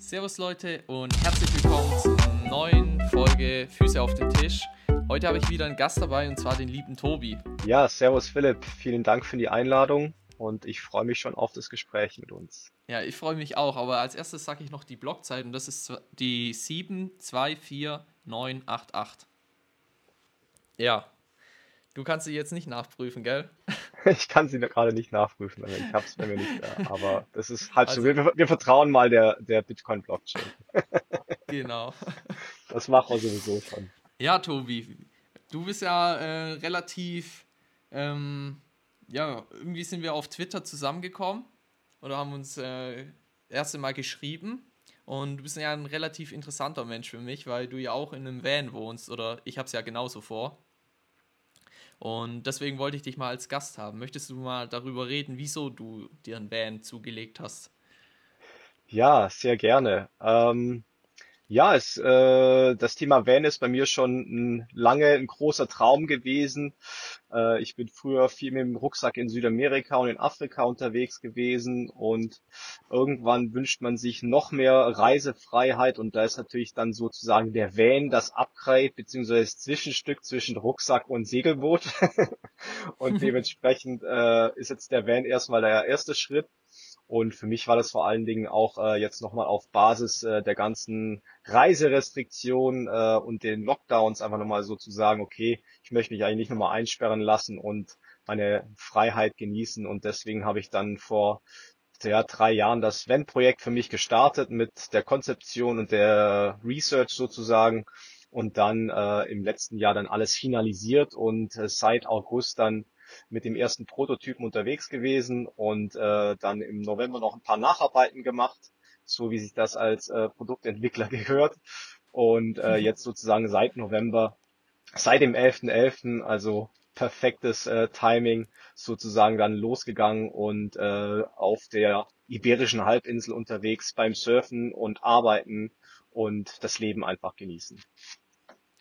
Servus Leute und herzlich willkommen zur neuen Folge Füße auf den Tisch. Heute habe ich wieder einen Gast dabei und zwar den lieben Tobi. Ja, servus Philipp, vielen Dank für die Einladung und ich freue mich schon auf das Gespräch mit uns. Ja, ich freue mich auch, aber als erstes sage ich noch die Blockzeit und das ist die 724988. Ja, du kannst sie jetzt nicht nachprüfen, gell? Ich kann sie gerade nicht nachprüfen, ich habe es bei mir nicht, aber das ist halt also, so, wir, wir, vertrauen mal der, der Bitcoin-Blockchain. Genau. Das machen wir sowieso schon. Ja, Tobi, du bist ja äh, relativ, ähm, ja, irgendwie sind wir auf Twitter zusammengekommen oder haben uns äh, erste Mal geschrieben. Und du bist ja ein relativ interessanter Mensch für mich, weil du ja auch in einem Van wohnst oder ich habe es ja genauso vor. Und deswegen wollte ich dich mal als Gast haben. Möchtest du mal darüber reden, wieso du dir ein Van zugelegt hast? Ja, sehr gerne. Ähm, ja, es, äh, das Thema Van ist bei mir schon ein, lange ein großer Traum gewesen. Äh, ich bin früher viel mit dem Rucksack in Südamerika und in Afrika unterwegs gewesen und irgendwann wünscht man sich noch mehr Reisefreiheit und da ist natürlich dann sozusagen der Van das Upgrade beziehungsweise das Zwischenstück zwischen Rucksack und Segelboot. und dementsprechend äh, ist jetzt der Van erstmal der erste Schritt. Und für mich war das vor allen Dingen auch äh, jetzt nochmal auf Basis äh, der ganzen Reiserestriktionen äh, und den Lockdowns einfach nochmal so zu sagen, okay, ich möchte mich eigentlich nicht nochmal einsperren lassen und meine Freiheit genießen. Und deswegen habe ich dann vor ja, drei Jahren das Wenn-Projekt für mich gestartet mit der Konzeption und der Research sozusagen und dann äh, im letzten Jahr dann alles finalisiert und äh, seit August dann mit dem ersten Prototypen unterwegs gewesen und äh, dann im November noch ein paar Nacharbeiten gemacht, so wie sich das als äh, Produktentwickler gehört. Und äh, mhm. jetzt sozusagen seit November, seit dem 11.11., .11., also perfektes äh, Timing, sozusagen dann losgegangen und äh, auf der iberischen Halbinsel unterwegs beim Surfen und Arbeiten und das Leben einfach genießen.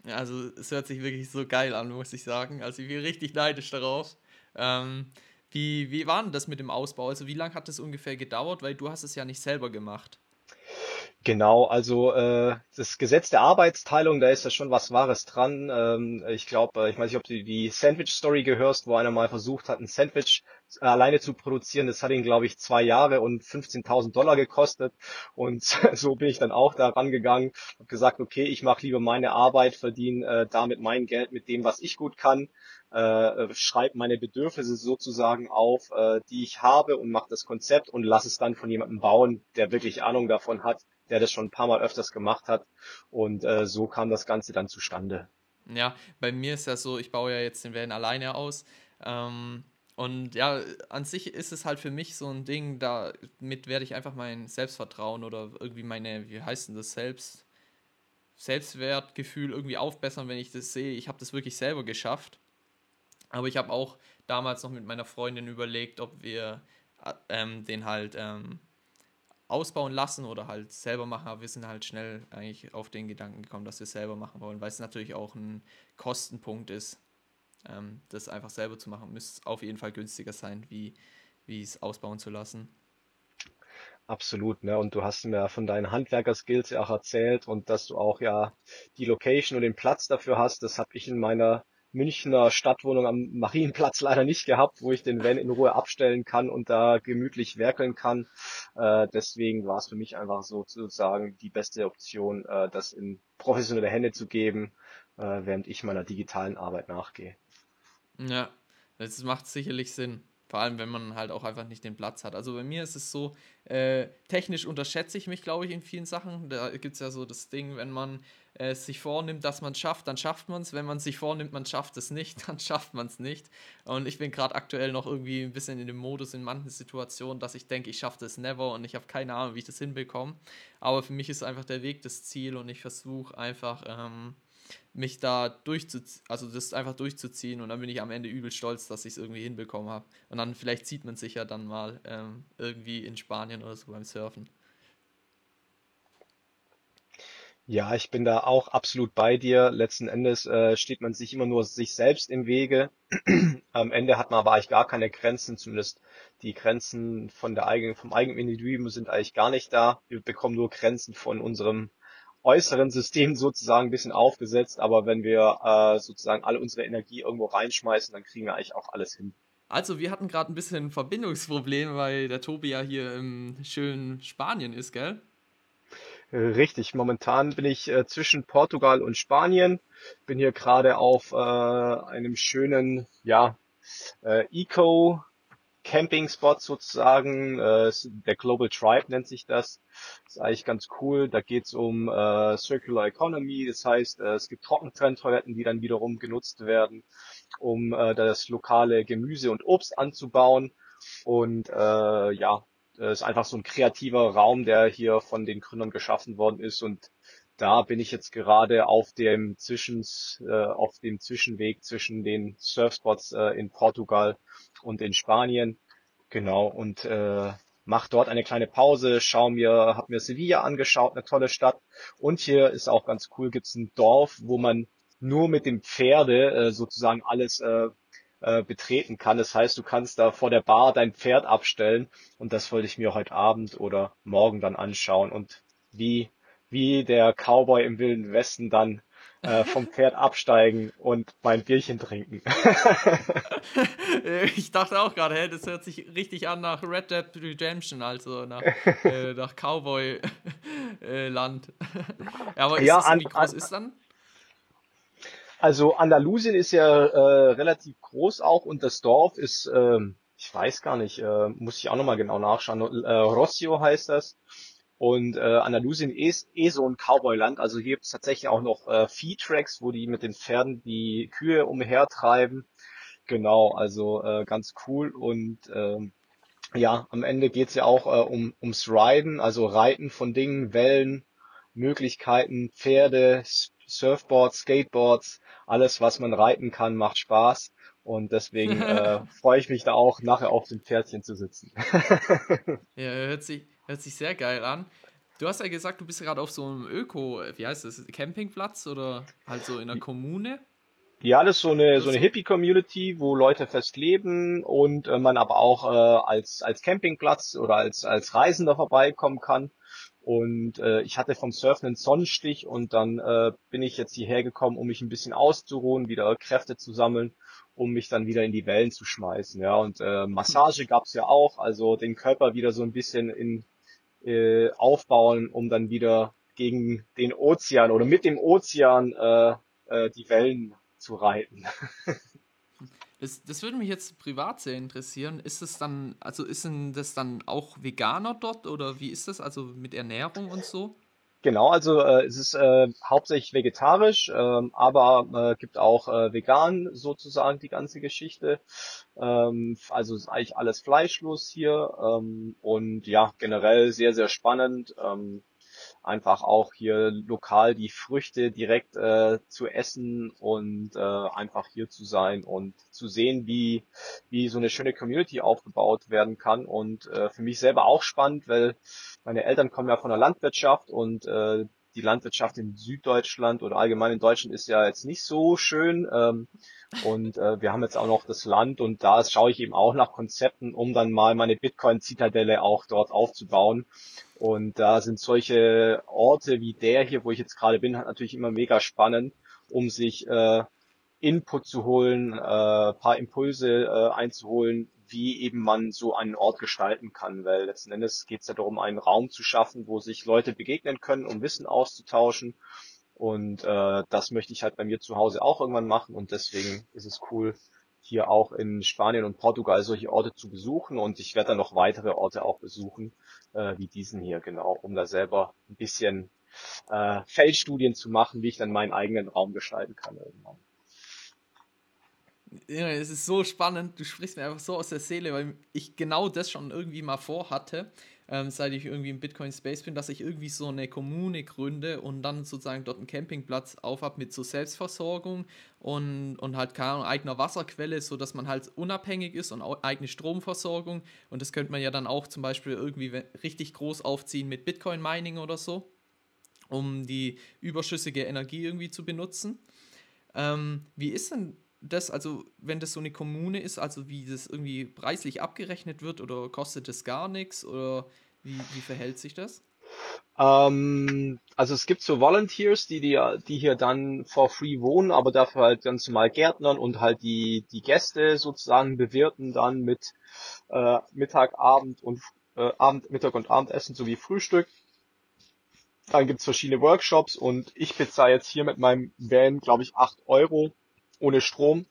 Also es hört sich wirklich so geil an, muss ich sagen. Also ich bin richtig neidisch darauf. Ähm, wie, wie war denn das mit dem Ausbau? Also wie lange hat das ungefähr gedauert? Weil du hast es ja nicht selber gemacht. Genau, also äh, das Gesetz der Arbeitsteilung, da ist ja schon was Wahres dran. Ähm, ich glaube, äh, ich weiß nicht, ob du die Sandwich-Story gehörst, wo einer mal versucht hat, ein Sandwich äh, alleine zu produzieren. Das hat ihn, glaube ich, zwei Jahre und 15.000 Dollar gekostet. Und so bin ich dann auch da rangegangen, habe gesagt, okay, ich mache lieber meine Arbeit, verdiene äh, damit mein Geld mit dem, was ich gut kann, äh, schreibe meine Bedürfnisse sozusagen auf, äh, die ich habe und mache das Konzept und lass es dann von jemandem bauen, der wirklich Ahnung davon hat, der das schon ein paar Mal öfters gemacht hat. Und äh, so kam das Ganze dann zustande. Ja, bei mir ist ja so, ich baue ja jetzt den Van alleine aus. Ähm, und ja, an sich ist es halt für mich so ein Ding, damit werde ich einfach mein Selbstvertrauen oder irgendwie meine, wie heißt denn das, Selbst, Selbstwertgefühl irgendwie aufbessern, wenn ich das sehe, ich habe das wirklich selber geschafft. Aber ich habe auch damals noch mit meiner Freundin überlegt, ob wir äh, ähm, den halt ähm, ausbauen lassen oder halt selber machen, aber wir sind halt schnell eigentlich auf den Gedanken gekommen, dass wir es selber machen wollen, weil es natürlich auch ein Kostenpunkt ist, ähm, das einfach selber zu machen. Müsste auf jeden Fall günstiger sein, wie, wie es ausbauen zu lassen. Absolut, ne? Und du hast mir von deinen Handwerker-Skills ja auch erzählt und dass du auch ja die Location und den Platz dafür hast. Das habe ich in meiner Münchner Stadtwohnung am Marienplatz leider nicht gehabt, wo ich den Van in Ruhe abstellen kann und da gemütlich werkeln kann. Äh, deswegen war es für mich einfach so sozusagen die beste Option, äh, das in professionelle Hände zu geben, äh, während ich meiner digitalen Arbeit nachgehe. Ja, das macht sicherlich Sinn. Vor allem, wenn man halt auch einfach nicht den Platz hat. Also bei mir ist es so, äh, technisch unterschätze ich mich, glaube ich, in vielen Sachen. Da gibt es ja so das Ding, wenn man äh, sich vornimmt, dass man es schafft, dann schafft man es. Wenn man sich vornimmt, man schafft es nicht, dann schafft man es nicht. Und ich bin gerade aktuell noch irgendwie ein bisschen in dem Modus in manchen Situationen, dass ich denke, ich schaffe das never und ich habe keine Ahnung, wie ich das hinbekomme. Aber für mich ist einfach der Weg das Ziel und ich versuche einfach... Ähm, mich da durchzuziehen, also das einfach durchzuziehen und dann bin ich am Ende übel stolz, dass ich es irgendwie hinbekommen habe. Und dann vielleicht sieht man sich ja dann mal ähm, irgendwie in Spanien oder so beim Surfen. Ja, ich bin da auch absolut bei dir. Letzten Endes äh, steht man sich immer nur sich selbst im Wege. Am Ende hat man aber eigentlich gar keine Grenzen, zumindest die Grenzen von der eigenen, vom eigenen Individuum sind eigentlich gar nicht da. Wir bekommen nur Grenzen von unserem äußeren System sozusagen ein bisschen aufgesetzt, aber wenn wir äh, sozusagen alle unsere Energie irgendwo reinschmeißen, dann kriegen wir eigentlich auch alles hin. Also, wir hatten gerade ein bisschen Verbindungsprobleme, weil der Tobi ja hier im schönen Spanien ist, gell? Richtig, momentan bin ich äh, zwischen Portugal und Spanien. Bin hier gerade auf äh, einem schönen, ja, äh, Eco Camping Spot sozusagen. Äh, der Global Tribe nennt sich das. Ist eigentlich ganz cool. Da geht's um äh, Circular Economy. Das heißt, äh, es gibt Trockentrenntoiletten, die dann wiederum genutzt werden, um äh, das lokale Gemüse und Obst anzubauen. Und äh, ja, ist einfach so ein kreativer Raum, der hier von den Gründern geschaffen worden ist und da bin ich jetzt gerade auf dem Zwischens, äh, auf dem Zwischenweg zwischen den Surfspots äh, in Portugal und in Spanien. Genau, und äh, mach dort eine kleine Pause, schau mir, hab mir Sevilla angeschaut, eine tolle Stadt. Und hier ist auch ganz cool, gibt's ein Dorf, wo man nur mit dem Pferde äh, sozusagen alles äh, äh, betreten kann. Das heißt, du kannst da vor der Bar dein Pferd abstellen und das wollte ich mir heute Abend oder morgen dann anschauen und wie, wie der Cowboy im Wilden Westen dann äh, vom Pferd absteigen und mein Bierchen trinken. ich dachte auch gerade, hey, das hört sich richtig an nach Red Dead Redemption, also nach, äh, nach Cowboy-Land. Äh, ja, aber ist ja, das, wie groß an, ist dann? Also Andalusien ist ja äh, relativ groß auch und das Dorf ist, ähm, ich weiß gar nicht, äh, muss ich auch nochmal genau nachschauen. Äh, Rossio heißt das. Und äh, Andalusien ist eh so ein Cowboy-Land. Also hier gibt es tatsächlich auch noch äh, Vieh-Tracks, wo die mit den Pferden die Kühe umhertreiben. Genau, also äh, ganz cool. Und ähm, ja, am Ende geht's ja auch äh, um, ums Riden, also Reiten von Dingen, Wellen, Möglichkeiten, Pferde, Surfboards, Skateboards, alles, was man reiten kann, macht Spaß. Und deswegen äh, freue ich mich da auch, nachher auf dem Pferdchen zu sitzen. ja, hört sich, hört sich sehr geil an. Du hast ja gesagt, du bist gerade auf so einem Öko, wie heißt das, Campingplatz oder halt so in einer Kommune? Ja, das ist so eine, so eine Hippie-Community, wo Leute fest leben und äh, man aber auch äh, als, als Campingplatz oder als, als Reisender vorbeikommen kann. Und äh, ich hatte vom Surfen einen Sonnenstich und dann äh, bin ich jetzt hierher gekommen, um mich ein bisschen auszuruhen, wieder Kräfte zu sammeln, um mich dann wieder in die Wellen zu schmeißen. Ja, und äh, Massage gab's ja auch, also den Körper wieder so ein bisschen in äh, aufbauen, um dann wieder gegen den Ozean oder mit dem Ozean äh, äh, die Wellen zu reiten. Das, das würde mich jetzt privat sehr interessieren. Ist es dann, also ist denn das dann auch Veganer dort oder wie ist das? Also mit Ernährung und so? Genau, also äh, es ist äh, hauptsächlich vegetarisch, ähm, aber äh, gibt auch äh, vegan sozusagen die ganze Geschichte. Ähm, also ist eigentlich alles fleischlos hier ähm, und ja, generell sehr, sehr spannend. Ähm, einfach auch hier lokal die Früchte direkt äh, zu essen und äh, einfach hier zu sein und zu sehen, wie, wie so eine schöne Community aufgebaut werden kann. Und äh, für mich selber auch spannend, weil meine Eltern kommen ja von der Landwirtschaft und äh, die Landwirtschaft in Süddeutschland oder allgemein in Deutschland ist ja jetzt nicht so schön. Ähm, und äh, wir haben jetzt auch noch das Land und da schaue ich eben auch nach Konzepten, um dann mal meine Bitcoin-Zitadelle auch dort aufzubauen. Und da sind solche Orte wie der hier, wo ich jetzt gerade bin, natürlich immer mega spannend, um sich äh, Input zu holen, äh, paar Impulse äh, einzuholen, wie eben man so einen Ort gestalten kann, weil letzten Endes geht es ja darum, einen Raum zu schaffen, wo sich Leute begegnen können, um Wissen auszutauschen. Und äh, das möchte ich halt bei mir zu Hause auch irgendwann machen und deswegen ist es cool, hier auch in Spanien und Portugal solche Orte zu besuchen. Und ich werde dann noch weitere Orte auch besuchen, äh, wie diesen hier, genau, um da selber ein bisschen äh, Feldstudien zu machen, wie ich dann meinen eigenen Raum gestalten kann irgendwann. Es ist so spannend, du sprichst mir einfach so aus der Seele, weil ich genau das schon irgendwie mal vorhatte, ähm, seit ich irgendwie im Bitcoin Space bin, dass ich irgendwie so eine Kommune gründe und dann sozusagen dort einen Campingplatz aufhab mit so Selbstversorgung und, und halt keine Ahnung, eigener Wasserquelle, sodass man halt unabhängig ist und eigene Stromversorgung. Und das könnte man ja dann auch zum Beispiel irgendwie richtig groß aufziehen mit Bitcoin Mining oder so. um die überschüssige Energie irgendwie zu benutzen. Ähm, wie ist denn das, also wenn das so eine Kommune ist, also wie das irgendwie preislich abgerechnet wird oder kostet das gar nichts oder wie, wie verhält sich das? Ähm, also es gibt so Volunteers, die, die, die hier dann for free wohnen, aber dafür halt ganz normal Gärtnern und halt die, die Gäste sozusagen bewirten dann mit äh, Mittag, Abend und äh, Abend, Mittag und Abendessen sowie Frühstück. Dann gibt's verschiedene Workshops und ich bezahle jetzt hier mit meinem Van, glaube ich, acht Euro ohne Strom.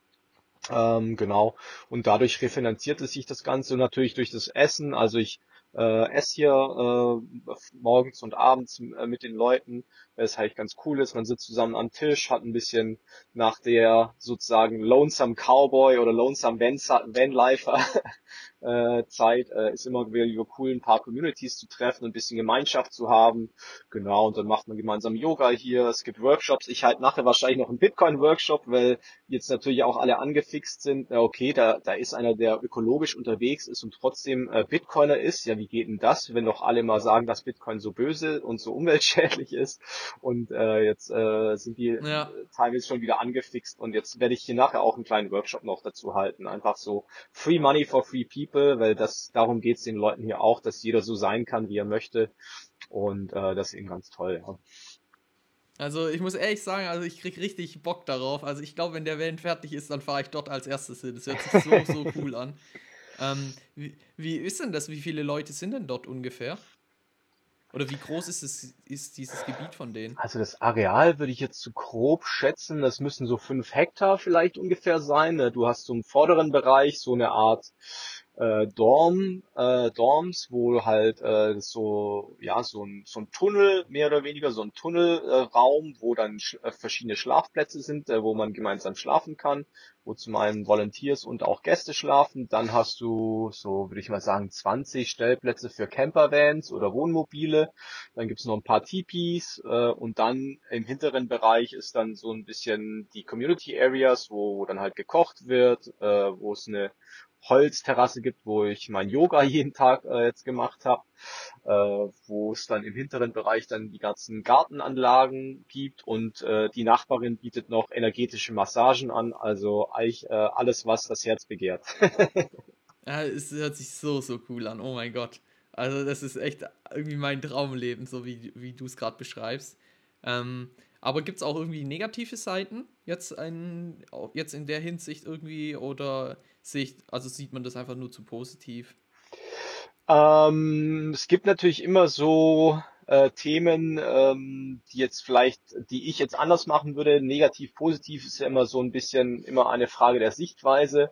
Ähm, genau. Und dadurch refinanziert es sich das Ganze natürlich durch das Essen. Also ich äh, esse hier äh, morgens und abends äh, mit den Leuten, es halt ganz cool ist. Man sitzt zusammen am Tisch, hat ein bisschen nach der sozusagen Lonesome Cowboy oder Lonesome Van Vanlifer äh, Zeit äh, ist immer wieder cool, ein paar Communities zu treffen, ein bisschen Gemeinschaft zu haben. Genau, und dann macht man gemeinsam Yoga hier, es gibt Workshops. Ich halte nachher wahrscheinlich noch einen Bitcoin-Workshop, weil jetzt natürlich auch alle angefixt sind. Ja, okay, da, da ist einer, der ökologisch unterwegs ist und trotzdem äh, Bitcoiner ist. Ja, wie geht denn das, wenn doch alle mal sagen, dass Bitcoin so böse und so umweltschädlich ist? Und äh, jetzt äh, sind die ja. teilweise schon wieder angefixt und jetzt werde ich hier nachher auch einen kleinen Workshop noch dazu halten. Einfach so Free Money for Free People weil das darum geht es den Leuten hier auch, dass jeder so sein kann, wie er möchte. Und äh, das ist eben ganz toll. Ja. Also ich muss ehrlich sagen, also ich krieg richtig Bock darauf. Also ich glaube, wenn der Van fertig ist, dann fahre ich dort als erstes hin. Das hört sich so, so cool an. Ähm, wie, wie ist denn das? Wie viele Leute sind denn dort ungefähr? Oder wie groß ist, es, ist dieses Gebiet von denen? Also das Areal würde ich jetzt zu grob schätzen, das müssen so fünf Hektar vielleicht ungefähr sein. Du hast so im vorderen Bereich so eine Art äh, Dorm, äh, Dorms, wo halt äh, so ja so ein, so ein Tunnel mehr oder weniger so ein Tunnelraum, äh, wo dann sch äh, verschiedene Schlafplätze sind, äh, wo man gemeinsam schlafen kann, wo zum einen Volunteers und auch Gäste schlafen. Dann hast du so würde ich mal sagen 20 Stellplätze für Campervans oder Wohnmobile. Dann gibt's noch ein paar Tipis äh, und dann im hinteren Bereich ist dann so ein bisschen die Community Areas, wo dann halt gekocht wird, äh, wo es eine Holzterrasse gibt, wo ich mein Yoga jeden Tag äh, jetzt gemacht habe, äh, wo es dann im hinteren Bereich dann die ganzen Gartenanlagen gibt und äh, die Nachbarin bietet noch energetische Massagen an, also eigentlich äh, alles, was das Herz begehrt. ja, es hört sich so, so cool an, oh mein Gott. Also das ist echt irgendwie mein Traumleben, so wie, wie du es gerade beschreibst. Ähm, aber gibt es auch irgendwie negative Seiten jetzt, ein, jetzt in der Hinsicht irgendwie oder Sicht, also sieht man das einfach nur zu positiv? Ähm, es gibt natürlich immer so äh, Themen, ähm, die jetzt vielleicht, die ich jetzt anders machen würde. Negativ, positiv ist ja immer so ein bisschen immer eine Frage der Sichtweise.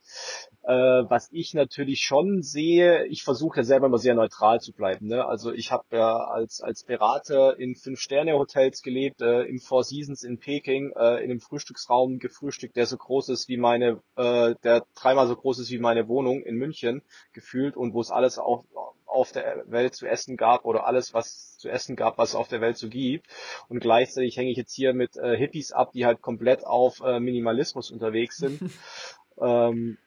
Äh, was ich natürlich schon sehe, ich versuche ja selber immer sehr neutral zu bleiben. Ne? Also ich habe ja als als Berater in Fünf-Sterne-Hotels gelebt, äh, im Four Seasons in Peking, äh, in einem Frühstücksraum gefrühstückt, der so groß ist wie meine, äh, der dreimal so groß ist wie meine Wohnung in München gefühlt und wo es alles auch auf der Welt zu essen gab oder alles, was zu essen gab, was es auf der Welt so gibt. Und gleichzeitig hänge ich jetzt hier mit äh, Hippies ab, die halt komplett auf äh, Minimalismus unterwegs sind. ähm,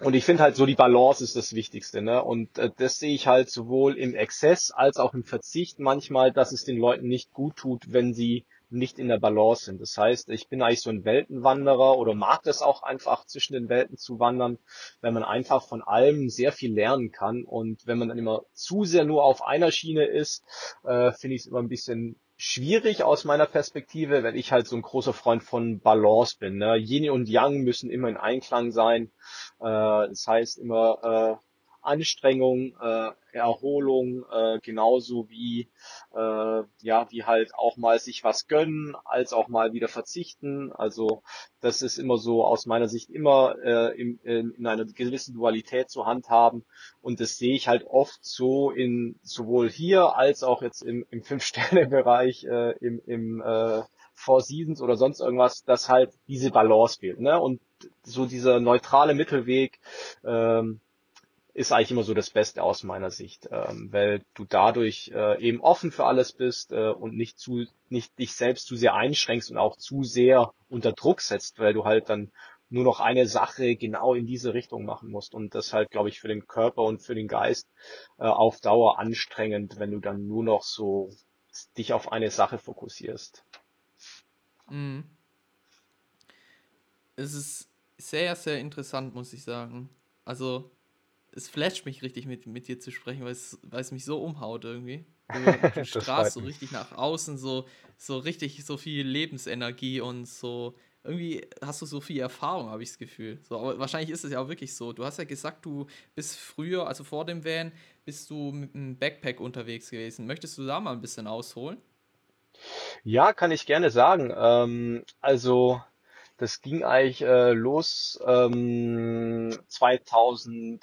und ich finde halt so die Balance ist das Wichtigste, ne? Und äh, das sehe ich halt sowohl im Exzess als auch im Verzicht manchmal, dass es den Leuten nicht gut tut, wenn sie nicht in der Balance sind. Das heißt, ich bin eigentlich so ein Weltenwanderer oder mag das auch einfach zwischen den Welten zu wandern, wenn man einfach von allem sehr viel lernen kann. Und wenn man dann immer zu sehr nur auf einer Schiene ist, äh, finde ich es immer ein bisschen schwierig aus meiner Perspektive, weil ich halt so ein großer Freund von Balance bin. Ne? Yin und Yang müssen immer in Einklang sein. Äh, das heißt immer äh, Anstrengung, äh, Erholung, äh, genauso wie äh, ja, wie halt auch mal sich was gönnen, als auch mal wieder verzichten. Also das ist immer so aus meiner Sicht immer äh, in, in, in einer gewissen Dualität zu handhaben und das sehe ich halt oft so in sowohl hier als auch jetzt im, im Fünf-Sterne-Bereich, äh, im, im äh, Four Seasons oder sonst irgendwas, dass halt diese Balance fehlt. Ne? Und so dieser neutrale Mittelweg, ähm, ist eigentlich immer so das Beste aus meiner Sicht, ähm, weil du dadurch äh, eben offen für alles bist äh, und nicht zu nicht dich selbst zu sehr einschränkst und auch zu sehr unter Druck setzt, weil du halt dann nur noch eine Sache genau in diese Richtung machen musst und das halt glaube ich für den Körper und für den Geist äh, auf Dauer anstrengend, wenn du dann nur noch so dich auf eine Sache fokussierst. Mhm. Es ist sehr, sehr interessant, muss ich sagen. Also, es flasht mich richtig, mit, mit dir zu sprechen, weil es, weil es mich so umhaut irgendwie. Du, du strahlst so richtig nach außen, so, so richtig so viel Lebensenergie und so. Irgendwie hast du so viel Erfahrung, habe ich das Gefühl. So, aber wahrscheinlich ist es ja auch wirklich so. Du hast ja gesagt, du bist früher, also vor dem Van, bist du mit einem Backpack unterwegs gewesen. Möchtest du da mal ein bisschen ausholen? Ja, kann ich gerne sagen. Ähm, also das ging eigentlich äh, los ähm, 2011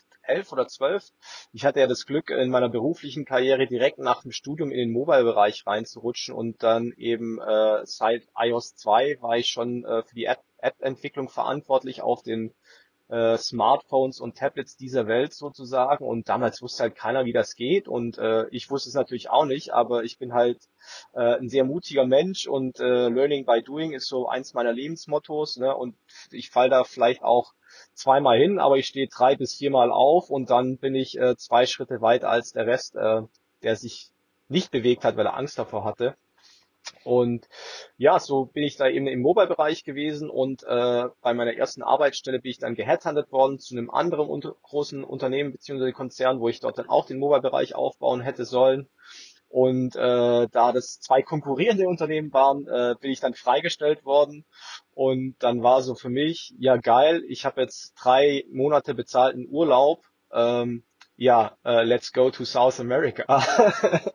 oder 12. Ich hatte ja das Glück, in meiner beruflichen Karriere direkt nach dem Studium in den Mobile-Bereich reinzurutschen und dann eben äh, seit iOS 2 war ich schon äh, für die App-Entwicklung verantwortlich auf den äh, Smartphones und Tablets dieser Welt sozusagen. Und damals wusste halt keiner, wie das geht. Und äh, ich wusste es natürlich auch nicht, aber ich bin halt äh, ein sehr mutiger Mensch und äh, Learning by Doing ist so eins meiner Lebensmottos. Ne? Und ich fall da vielleicht auch zweimal hin, aber ich stehe drei bis viermal auf und dann bin ich äh, zwei Schritte weiter als der Rest, äh, der sich nicht bewegt hat, weil er Angst davor hatte. Und ja, so bin ich da eben im Mobile-Bereich gewesen und äh, bei meiner ersten Arbeitsstelle bin ich dann geheadhuntet worden zu einem anderen unter großen Unternehmen bzw. Konzern, wo ich dort dann auch den Mobile-Bereich aufbauen hätte sollen. Und äh, da das zwei konkurrierende Unternehmen waren, äh, bin ich dann freigestellt worden. Und dann war so für mich, ja geil, ich habe jetzt drei Monate bezahlten Urlaub. Ähm, ja, äh, let's go to South America.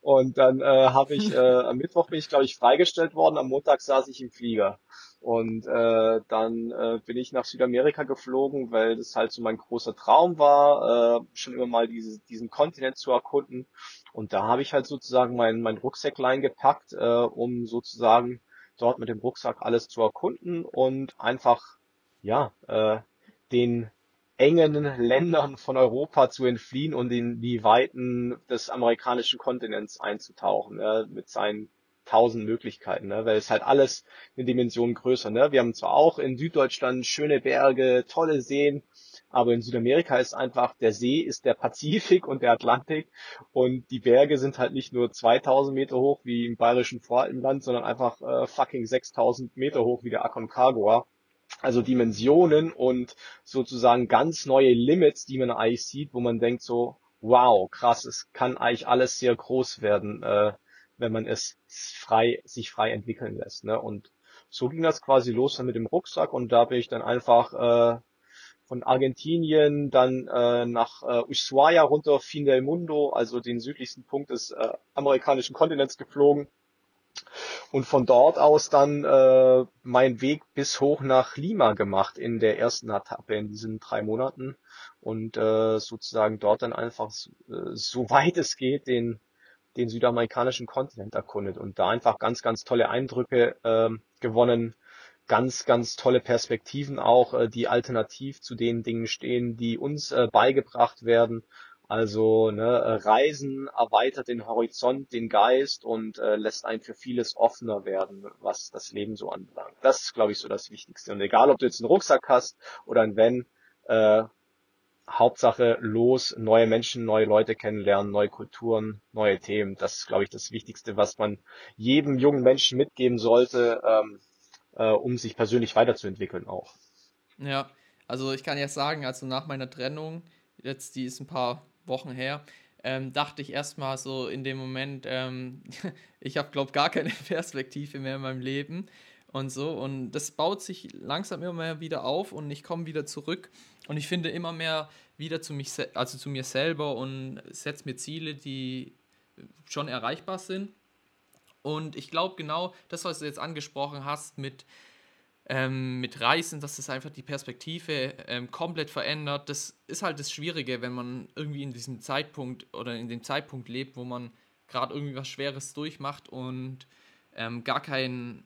Und dann äh, habe ich, äh, am Mittwoch bin ich, glaube ich, freigestellt worden, am Montag saß ich im Flieger. Und äh, dann äh, bin ich nach Südamerika geflogen, weil das halt so mein großer Traum war, äh, schon immer mal diese, diesen Kontinent zu erkunden. Und da habe ich halt sozusagen mein, mein Rucksäcklein gepackt, äh, um sozusagen dort mit dem Rucksack alles zu erkunden und einfach ja äh, den engen Ländern von Europa zu entfliehen und in die Weiten des amerikanischen Kontinents einzutauchen, ne, mit seinen tausend Möglichkeiten, ne, weil es halt alles eine Dimension größer. Ne. Wir haben zwar auch in Süddeutschland schöne Berge, tolle Seen, aber in Südamerika ist einfach, der See ist der Pazifik und der Atlantik und die Berge sind halt nicht nur 2000 Meter hoch wie im bayerischen Voralpenland, sondern einfach äh, fucking 6000 Meter hoch wie der Aconcagua also Dimensionen und sozusagen ganz neue Limits, die man eigentlich sieht, wo man denkt so, wow, krass, es kann eigentlich alles sehr groß werden, äh, wenn man es frei, sich frei entwickeln lässt. Ne? Und so ging das quasi los dann mit dem Rucksack und da bin ich dann einfach äh, von Argentinien dann äh, nach äh, Ushuaia runter, Fin del Mundo, also den südlichsten Punkt des äh, amerikanischen Kontinents geflogen und von dort aus dann äh, meinen Weg bis hoch nach Lima gemacht in der ersten Etappe in diesen drei Monaten. Und äh, sozusagen dort dann einfach äh, so weit es geht den den südamerikanischen Kontinent erkundet und da einfach ganz ganz tolle Eindrücke äh, gewonnen ganz ganz tolle Perspektiven auch äh, die alternativ zu den Dingen stehen die uns äh, beigebracht werden also ne, Reisen erweitert den Horizont, den Geist und äh, lässt einen für vieles offener werden, was das Leben so anbelangt. Das ist, glaube ich, so das Wichtigste. Und egal, ob du jetzt einen Rucksack hast oder ein Van, äh, Hauptsache los, neue Menschen, neue Leute kennenlernen, neue Kulturen, neue Themen. Das ist, glaube ich, das Wichtigste, was man jedem jungen Menschen mitgeben sollte, ähm, äh, um sich persönlich weiterzuentwickeln auch. Ja, also ich kann jetzt sagen, also nach meiner Trennung, jetzt die ist ein paar Wochen her, ähm, dachte ich erstmal so in dem Moment, ähm, ich habe, glaube gar keine Perspektive mehr in meinem Leben und so. Und das baut sich langsam immer mehr wieder auf und ich komme wieder zurück und ich finde immer mehr wieder zu mich, also zu mir selber und setze mir Ziele, die schon erreichbar sind. Und ich glaube genau, das, was du jetzt angesprochen hast mit ähm, mit Reisen, dass das einfach die Perspektive ähm, komplett verändert. Das ist halt das Schwierige, wenn man irgendwie in diesem Zeitpunkt oder in dem Zeitpunkt lebt, wo man gerade irgendwie was Schweres durchmacht und ähm, gar, kein,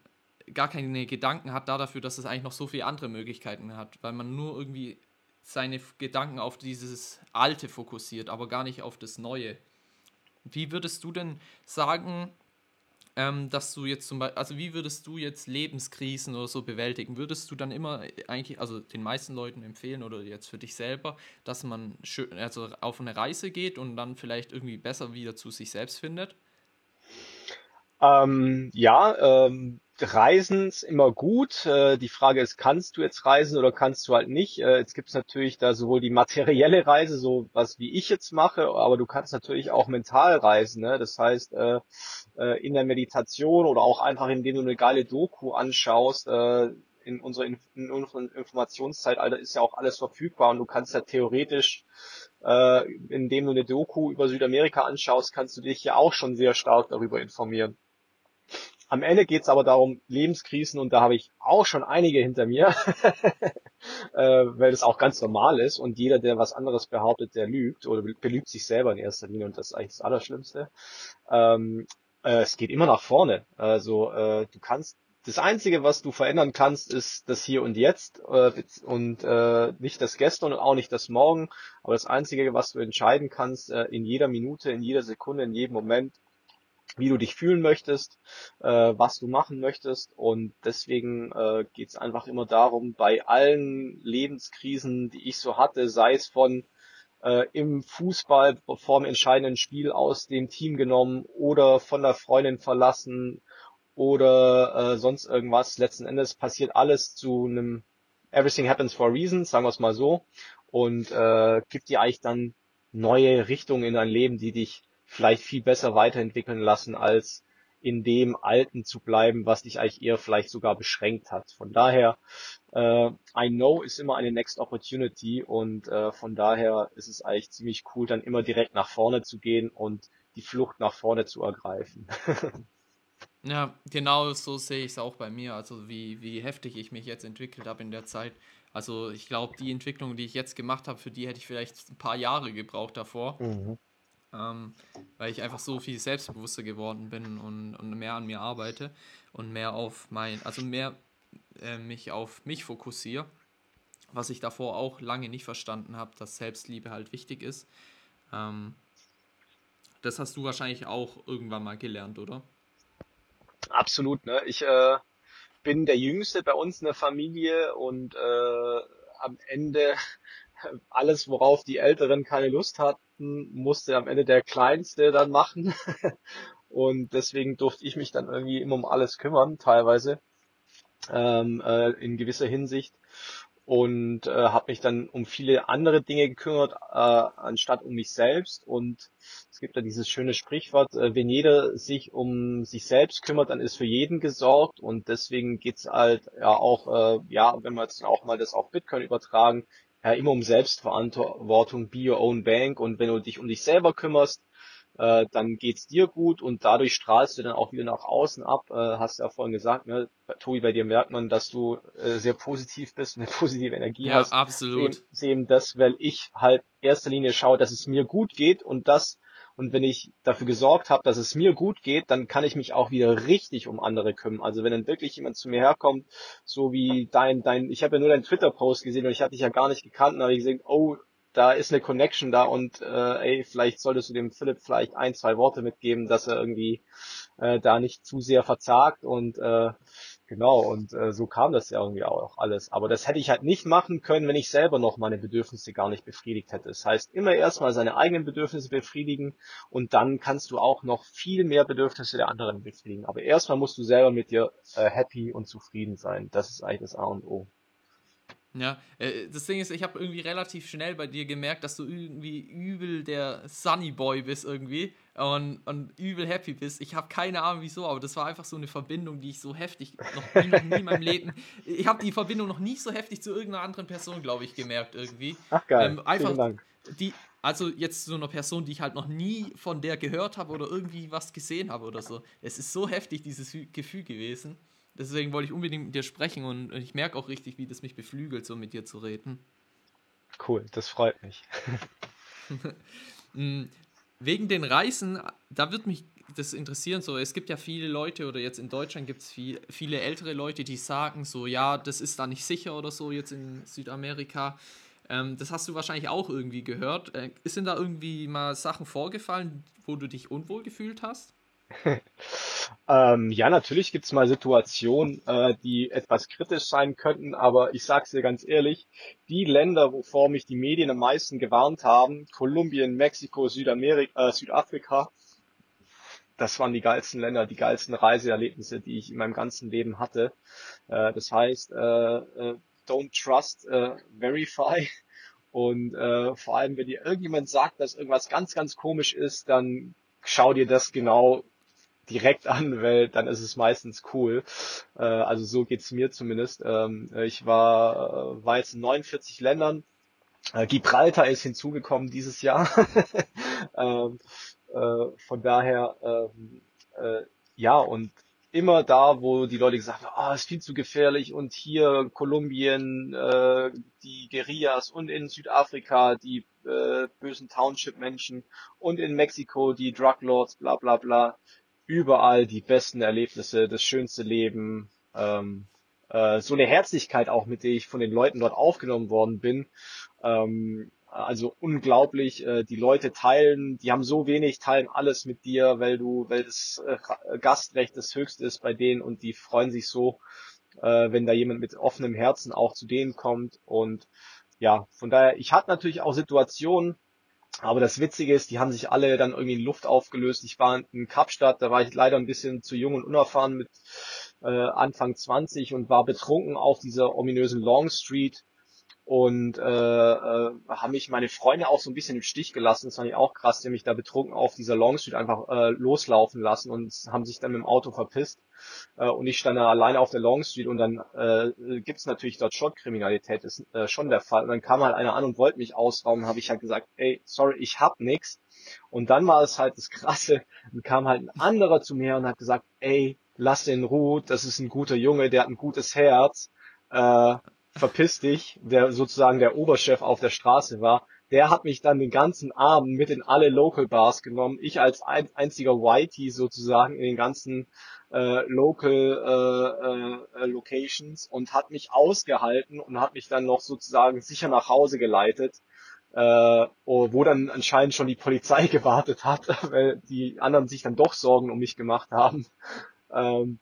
gar keine Gedanken hat da dafür, dass es eigentlich noch so viele andere Möglichkeiten hat, weil man nur irgendwie seine Gedanken auf dieses Alte fokussiert, aber gar nicht auf das Neue. Wie würdest du denn sagen, ähm, dass du jetzt zum Beispiel, also wie würdest du jetzt Lebenskrisen oder so bewältigen? Würdest du dann immer eigentlich, also den meisten Leuten empfehlen oder jetzt für dich selber, dass man schön, also auf eine Reise geht und dann vielleicht irgendwie besser wieder zu sich selbst findet? Ähm, ja, ähm, Reisen ist immer gut. Äh, die Frage ist, kannst du jetzt reisen oder kannst du halt nicht? Äh, jetzt gibt es natürlich da sowohl die materielle Reise, so was wie ich jetzt mache, aber du kannst natürlich auch mental reisen. Ne? Das heißt, äh, in der Meditation oder auch einfach indem du eine geile Doku anschaust, in unserer unserem Informationszeitalter ist ja auch alles verfügbar und du kannst ja theoretisch, indem du eine Doku über Südamerika anschaust, kannst du dich ja auch schon sehr stark darüber informieren. Am Ende geht es aber darum, Lebenskrisen, und da habe ich auch schon einige hinter mir, äh, weil das auch ganz normal ist und jeder, der was anderes behauptet, der lügt oder belügt sich selber in erster Linie und das ist eigentlich das Allerschlimmste. Ähm, äh, es geht immer nach vorne. Also äh, du kannst das Einzige, was du verändern kannst, ist das Hier und Jetzt äh, und äh, nicht das Gestern und auch nicht das Morgen. Aber das Einzige, was du entscheiden kannst, äh, in jeder Minute, in jeder Sekunde, in jedem Moment, wie du dich fühlen möchtest, äh, was du machen möchtest. Und deswegen äh, geht einfach immer darum, bei allen Lebenskrisen, die ich so hatte, sei es von äh, im Fußball vor dem entscheidenden Spiel aus dem Team genommen oder von der Freundin verlassen oder äh, sonst irgendwas. Letzten Endes passiert alles zu einem Everything happens for a reason, sagen wir es mal so, und äh, gibt dir eigentlich dann neue Richtungen in dein Leben, die dich vielleicht viel besser weiterentwickeln lassen, als in dem Alten zu bleiben, was dich eigentlich eher vielleicht sogar beschränkt hat. Von daher, äh, I know ist immer eine Next Opportunity und äh, von daher ist es eigentlich ziemlich cool, dann immer direkt nach vorne zu gehen und die Flucht nach vorne zu ergreifen. Ja, genau so sehe ich es auch bei mir. Also wie, wie heftig ich mich jetzt entwickelt habe in der Zeit. Also ich glaube, die Entwicklung, die ich jetzt gemacht habe, für die hätte ich vielleicht ein paar Jahre gebraucht davor. Mhm. Ähm, weil ich einfach so viel selbstbewusster geworden bin und, und mehr an mir arbeite und mehr auf mein, also mehr äh, mich auf mich fokussiere. Was ich davor auch lange nicht verstanden habe, dass Selbstliebe halt wichtig ist. Ähm, das hast du wahrscheinlich auch irgendwann mal gelernt, oder? Absolut, ne? Ich äh, bin der Jüngste bei uns in der Familie und äh, am Ende alles, worauf die Älteren keine Lust hatten, musste am Ende der Kleinste dann machen. und deswegen durfte ich mich dann irgendwie immer um alles kümmern, teilweise ähm, äh, in gewisser Hinsicht und äh, habe mich dann um viele andere Dinge gekümmert, äh, anstatt um mich selbst. Und es gibt ja dieses schöne Sprichwort, äh, wenn jeder sich um sich selbst kümmert, dann ist für jeden gesorgt. Und deswegen geht's halt ja auch, äh, ja, wenn wir jetzt auch mal das auf Bitcoin übertragen, ja immer um Selbstverantwortung, be your own bank. Und wenn du dich um dich selber kümmerst, äh, dann geht's dir gut und dadurch strahlst du dann auch wieder nach außen ab. Äh, hast du ja vorhin gesagt, ne? Tobi, bei dir merkt man, dass du äh, sehr positiv bist, eine positive Energie ja, hast. Ja, absolut. Sehen das, weil ich halt erster Linie schaue, dass es mir gut geht und das und wenn ich dafür gesorgt habe, dass es mir gut geht, dann kann ich mich auch wieder richtig um andere kümmern. Also wenn dann wirklich jemand zu mir herkommt, so wie dein, dein, ich habe ja nur deinen Twitter-Post gesehen und ich hatte dich ja gar nicht gekannt, und habe ich gesehen, oh, da ist eine Connection da und äh, ey, vielleicht solltest du dem Philipp vielleicht ein, zwei Worte mitgeben, dass er irgendwie äh, da nicht zu sehr verzagt und äh, genau, und äh, so kam das ja irgendwie auch alles. Aber das hätte ich halt nicht machen können, wenn ich selber noch meine Bedürfnisse gar nicht befriedigt hätte. Das heißt, immer erstmal seine eigenen Bedürfnisse befriedigen und dann kannst du auch noch viel mehr Bedürfnisse der anderen befriedigen. Aber erstmal musst du selber mit dir äh, happy und zufrieden sein. Das ist eigentlich das A und O. Ja, äh, das Ding ist, ich habe irgendwie relativ schnell bei dir gemerkt, dass du irgendwie übel der Sunny Boy bist irgendwie und, und übel happy bist. Ich habe keine Ahnung wieso, aber das war einfach so eine Verbindung, die ich so heftig noch nie, noch nie in meinem Leben. Ich habe die Verbindung noch nie so heftig zu irgendeiner anderen Person, glaube ich, gemerkt irgendwie. Ach geil. Ähm, einfach Vielen Dank. Die, also jetzt so eine Person, die ich halt noch nie von der gehört habe oder irgendwie was gesehen habe oder so. Es ist so heftig, dieses Gefühl gewesen. Deswegen wollte ich unbedingt mit dir sprechen und ich merke auch richtig, wie das mich beflügelt, so mit dir zu reden. Cool, das freut mich. Mm, wegen den Reisen, da wird mich das interessieren. So, es gibt ja viele Leute oder jetzt in Deutschland gibt es viel, viele ältere Leute, die sagen so, ja, das ist da nicht sicher oder so jetzt in Südamerika. Ähm, das hast du wahrscheinlich auch irgendwie gehört. Äh, sind da irgendwie mal Sachen vorgefallen, wo du dich unwohl gefühlt hast? Ähm, ja, natürlich gibt's mal Situationen, äh, die etwas kritisch sein könnten, aber ich sag's dir ganz ehrlich, die Länder, wovor mich die Medien am meisten gewarnt haben, Kolumbien, Mexiko, Südamerika, äh, Südafrika, das waren die geilsten Länder, die geilsten Reiseerlebnisse, die ich in meinem ganzen Leben hatte. Äh, das heißt, äh, äh, don't trust, äh, verify. Und äh, vor allem, wenn dir irgendjemand sagt, dass irgendwas ganz, ganz komisch ist, dann schau dir das genau direkt an, weil dann ist es meistens cool. Äh, also so geht's mir zumindest. Ähm, ich war, äh, war jetzt in 49 Ländern. Äh, Gibraltar ist hinzugekommen dieses Jahr. ähm, äh, von daher, ähm, äh, ja, und immer da, wo die Leute gesagt haben, ah, oh, ist viel zu gefährlich und hier Kolumbien, die Guerillas und in Südafrika die bösen Township-Menschen und in Mexiko die Drug Lords, bla bla bla. Überall die besten Erlebnisse, das schönste Leben, ähm, äh, so eine Herzlichkeit auch, mit der ich von den Leuten dort aufgenommen worden bin. Ähm, also unglaublich, äh, die Leute teilen, die haben so wenig, teilen alles mit dir, weil du, weil das äh, Gastrecht das höchste ist bei denen und die freuen sich so, äh, wenn da jemand mit offenem Herzen auch zu denen kommt. Und ja, von daher, ich hatte natürlich auch Situationen, aber das Witzige ist, die haben sich alle dann irgendwie in Luft aufgelöst. Ich war in Kapstadt, da war ich leider ein bisschen zu jung und unerfahren mit äh, Anfang 20 und war betrunken auf dieser ominösen Long Street und äh, äh, haben mich meine Freunde auch so ein bisschen im Stich gelassen. Das fand ich auch krass, die mich da betrunken auf dieser Long Street einfach äh, loslaufen lassen und haben sich dann mit dem Auto verpisst. Äh, und ich stand da alleine auf der Long Street und dann äh, gibt natürlich dort schon Kriminalität, ist äh, schon der Fall. Und dann kam halt einer an und wollte mich ausrauben, habe ich halt gesagt, ey, sorry, ich hab nix. Und dann war es halt das Krasse, dann kam halt ein anderer zu mir und hat gesagt, ey, lass den Ruhe, das ist ein guter Junge, der hat ein gutes Herz. Äh, verpiss dich, der sozusagen der Oberchef auf der Straße war, der hat mich dann den ganzen Abend mit in alle Local Bars genommen. Ich als ein, einziger Whitey sozusagen in den ganzen äh, Local äh, äh, Locations und hat mich ausgehalten und hat mich dann noch sozusagen sicher nach Hause geleitet, äh, wo dann anscheinend schon die Polizei gewartet hat, weil die anderen sich dann doch Sorgen um mich gemacht haben. Ähm,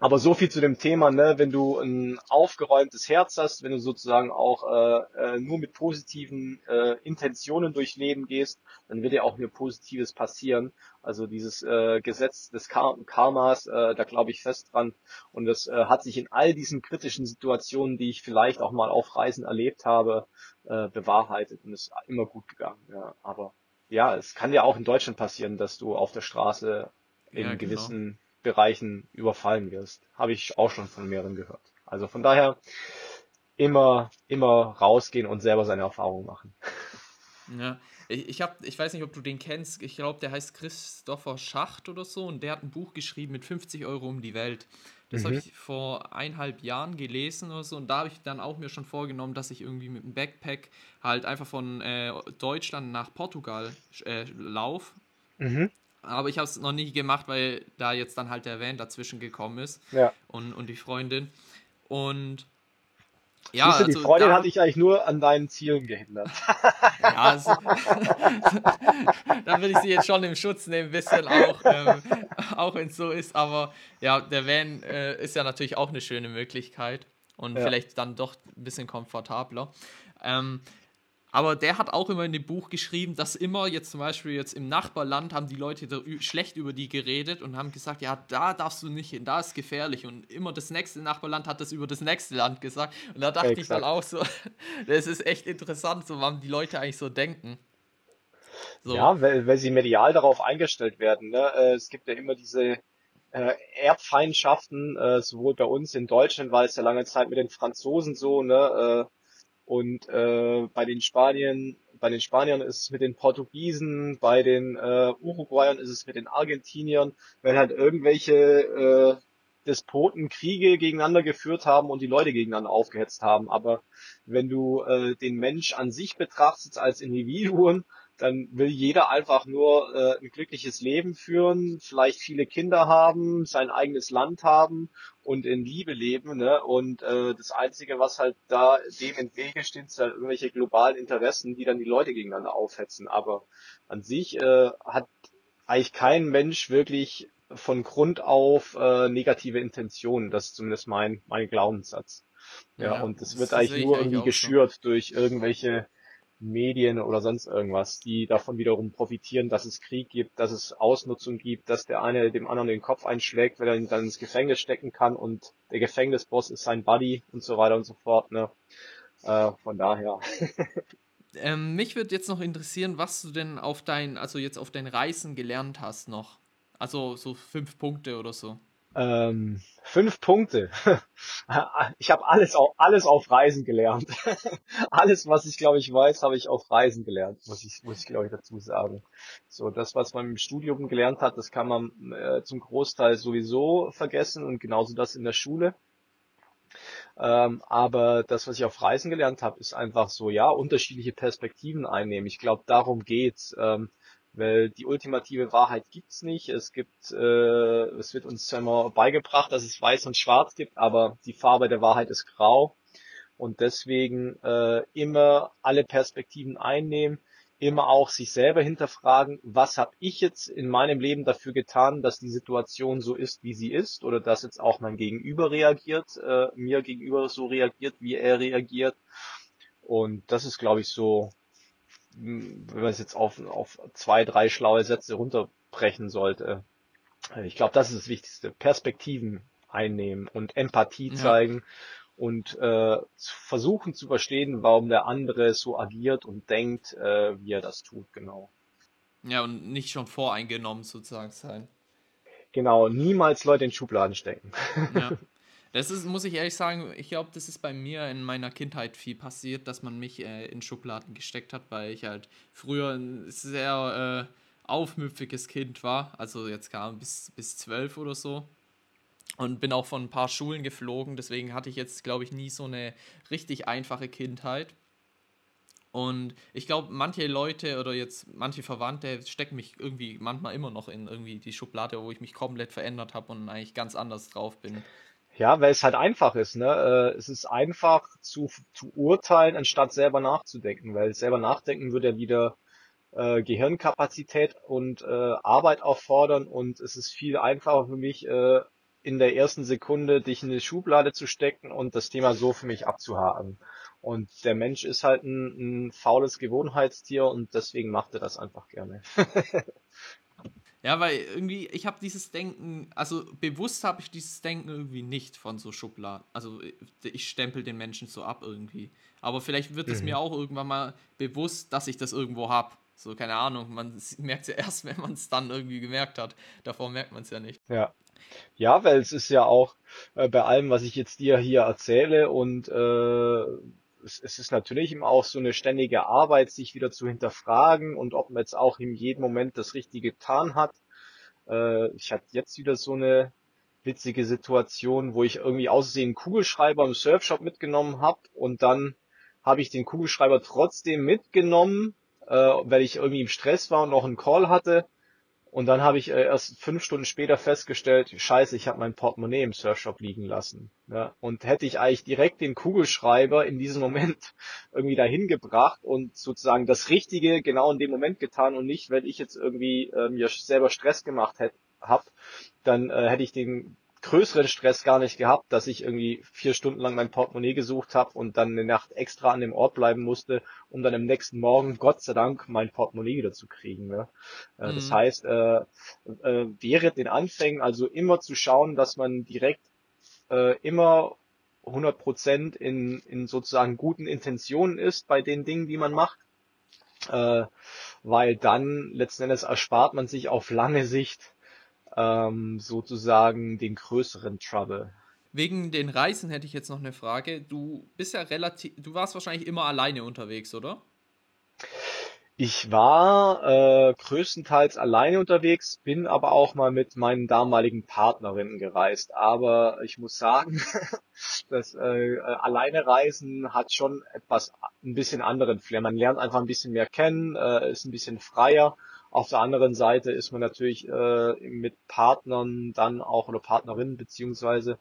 aber so viel zu dem Thema, ne, wenn du ein aufgeräumtes Herz hast, wenn du sozusagen auch äh, äh, nur mit positiven äh, Intentionen durchs Leben gehst, dann wird dir auch nur Positives passieren. Also dieses äh, Gesetz des Kar Karmas, äh, da glaube ich fest dran. Und das äh, hat sich in all diesen kritischen Situationen, die ich vielleicht auch mal auf Reisen erlebt habe, äh, bewahrheitet und ist immer gut gegangen. Ja. Aber ja, es kann ja auch in Deutschland passieren, dass du auf der Straße in ja, genau. gewissen Bereichen überfallen wirst. Habe ich auch schon von mehreren gehört. Also von daher immer, immer rausgehen und selber seine Erfahrungen machen. Ja, ich, ich, hab, ich weiß nicht, ob du den kennst. Ich glaube, der heißt Christopher Schacht oder so und der hat ein Buch geschrieben mit 50 Euro um die Welt. Das mhm. habe ich vor eineinhalb Jahren gelesen oder so und da habe ich dann auch mir schon vorgenommen, dass ich irgendwie mit einem Backpack halt einfach von äh, Deutschland nach Portugal äh, laufe. Mhm. Aber ich habe es noch nie gemacht, weil da jetzt dann halt der Van dazwischen gekommen ist. Ja. Und, und die Freundin. Und ja, Siehste, also die Freundin da, hatte ich eigentlich nur an deinen Zielen gehindert. Ja, also, dann würde ich sie jetzt schon im Schutz nehmen, ein bisschen auch, ähm, auch wenn es so ist. Aber ja, der Van äh, ist ja natürlich auch eine schöne Möglichkeit und ja. vielleicht dann doch ein bisschen komfortabler. Ähm, aber der hat auch immer in dem Buch geschrieben, dass immer jetzt zum Beispiel jetzt im Nachbarland haben die Leute da schlecht über die geredet und haben gesagt, ja, da darfst du nicht hin, da ist gefährlich. Und immer das nächste Nachbarland hat das über das nächste Land gesagt. Und da dachte Exakt. ich dann auch so, das ist echt interessant, so wann die Leute eigentlich so denken. So. Ja, weil, weil sie medial darauf eingestellt werden. Ne? Äh, es gibt ja immer diese äh, Erbfeindschaften, äh, sowohl bei uns in Deutschland war es ja lange Zeit mit den Franzosen so, ne? Und äh, bei den Spaniern, bei den Spaniern ist es mit den Portugiesen, bei den äh, Uruguayern ist es mit den Argentiniern, wenn halt irgendwelche äh, Despoten Kriege gegeneinander geführt haben und die Leute gegeneinander aufgehetzt haben. Aber wenn du äh, den Mensch an sich betrachtest als Individuum, dann will jeder einfach nur äh, ein glückliches Leben führen, vielleicht viele Kinder haben, sein eigenes Land haben und in Liebe leben. Ne? Und äh, das Einzige, was halt da dem entgegen steht, sind halt irgendwelche globalen Interessen, die dann die Leute gegeneinander aufhetzen. Aber an sich äh, hat eigentlich kein Mensch wirklich von Grund auf äh, negative Intentionen. Das ist zumindest mein, mein Glaubenssatz. Ja, ja und das wird eigentlich nur irgendwie geschürt so. durch irgendwelche Medien oder sonst irgendwas, die davon wiederum profitieren, dass es Krieg gibt, dass es Ausnutzung gibt, dass der eine dem anderen den Kopf einschlägt, weil er ihn dann ins Gefängnis stecken kann und der Gefängnisboss ist sein Buddy und so weiter und so fort. Ne? Äh, von daher. ähm, mich würde jetzt noch interessieren, was du denn auf dein, also jetzt auf dein Reisen gelernt hast noch. Also so fünf Punkte oder so. Ähm, fünf Punkte. Ich habe alles auf, alles auf Reisen gelernt. alles, was ich glaube ich weiß, habe ich auf Reisen gelernt, muss ich, muss ich glaube ich dazu sagen. So, das, was man im Studium gelernt hat, das kann man äh, zum Großteil sowieso vergessen und genauso das in der Schule. Ähm, aber das, was ich auf Reisen gelernt habe, ist einfach so, ja, unterschiedliche Perspektiven einnehmen. Ich glaube, darum geht's. Ähm, weil die ultimative Wahrheit gibt's nicht. Es gibt, äh, es wird uns zwar immer beigebracht, dass es weiß und schwarz gibt, aber die Farbe der Wahrheit ist grau und deswegen äh, immer alle Perspektiven einnehmen, immer auch sich selber hinterfragen, was habe ich jetzt in meinem Leben dafür getan, dass die Situation so ist, wie sie ist, oder dass jetzt auch mein Gegenüber reagiert, äh, mir gegenüber so reagiert, wie er reagiert. Und das ist, glaube ich, so wenn man es jetzt auf, auf zwei, drei schlaue Sätze runterbrechen sollte. Ich glaube, das ist das Wichtigste. Perspektiven einnehmen und Empathie ja. zeigen und äh, versuchen zu verstehen, warum der andere so agiert und denkt, äh, wie er das tut, genau. Ja, und nicht schon voreingenommen sozusagen sein. Genau, niemals Leute in Schubladen stecken. Ja. Das ist, muss ich ehrlich sagen, ich glaube, das ist bei mir in meiner Kindheit viel passiert, dass man mich äh, in Schubladen gesteckt hat, weil ich halt früher ein sehr äh, aufmüpfiges Kind war, also jetzt kam bis, bis zwölf oder so. Und bin auch von ein paar Schulen geflogen, deswegen hatte ich jetzt, glaube ich, nie so eine richtig einfache Kindheit. Und ich glaube, manche Leute oder jetzt manche Verwandte stecken mich irgendwie manchmal immer noch in irgendwie die Schublade, wo ich mich komplett verändert habe und eigentlich ganz anders drauf bin. Ja, weil es halt einfach ist, ne? Äh, es ist einfach zu, zu urteilen, anstatt selber nachzudenken, weil selber nachdenken würde ja wieder äh, Gehirnkapazität und äh, Arbeit auffordern und es ist viel einfacher für mich, äh, in der ersten Sekunde dich in eine Schublade zu stecken und das Thema so für mich abzuhaken. Und der Mensch ist halt ein, ein faules Gewohnheitstier und deswegen macht er das einfach gerne. Ja, weil irgendwie, ich habe dieses Denken, also bewusst habe ich dieses Denken irgendwie nicht von so Schubladen. Also ich stempel den Menschen so ab irgendwie. Aber vielleicht wird es mhm. mir auch irgendwann mal bewusst, dass ich das irgendwo habe. So, keine Ahnung, man merkt es ja erst, wenn man es dann irgendwie gemerkt hat. Davor merkt man es ja nicht. Ja. Ja, weil es ist ja auch äh, bei allem, was ich jetzt dir hier erzähle und äh, es, es ist natürlich immer auch so eine ständige Arbeit, sich wieder zu hinterfragen und ob man jetzt auch in jedem Moment das Richtige getan hat. Äh, ich hatte jetzt wieder so eine witzige Situation, wo ich irgendwie aussehen Kugelschreiber im Surfshop mitgenommen habe und dann habe ich den Kugelschreiber trotzdem mitgenommen, äh, weil ich irgendwie im Stress war und noch einen Call hatte und dann habe ich äh, erst fünf Stunden später festgestellt, scheiße, ich habe mein Portemonnaie im Surfshop liegen lassen. Ja? Und hätte ich eigentlich direkt den Kugelschreiber in diesem Moment irgendwie dahin gebracht und sozusagen das Richtige genau in dem Moment getan und nicht, wenn ich jetzt irgendwie äh, mir selber Stress gemacht hätte, hab, dann äh, hätte ich den größeren Stress gar nicht gehabt, dass ich irgendwie vier Stunden lang mein Portemonnaie gesucht habe und dann eine Nacht extra an dem Ort bleiben musste, um dann am nächsten Morgen, Gott sei Dank, mein Portemonnaie wieder zu kriegen. Ne? Äh, mhm. Das heißt, äh, äh, während den Anfängen also immer zu schauen, dass man direkt äh, immer 100% in, in sozusagen guten Intentionen ist bei den Dingen, die man macht, äh, weil dann letzten Endes erspart man sich auf lange Sicht ähm, sozusagen den größeren Trouble. Wegen den Reisen hätte ich jetzt noch eine Frage. Du bist ja relativ, du warst wahrscheinlich immer alleine unterwegs, oder? Ich war äh, größtenteils alleine unterwegs, bin aber auch mal mit meinen damaligen Partnerinnen gereist. Aber ich muss sagen, das äh, alleine Reisen hat schon etwas ein bisschen anderen Flair. Man lernt einfach ein bisschen mehr kennen, äh, ist ein bisschen freier auf der anderen Seite ist man natürlich äh, mit Partnern dann auch oder Partnerinnen beziehungsweise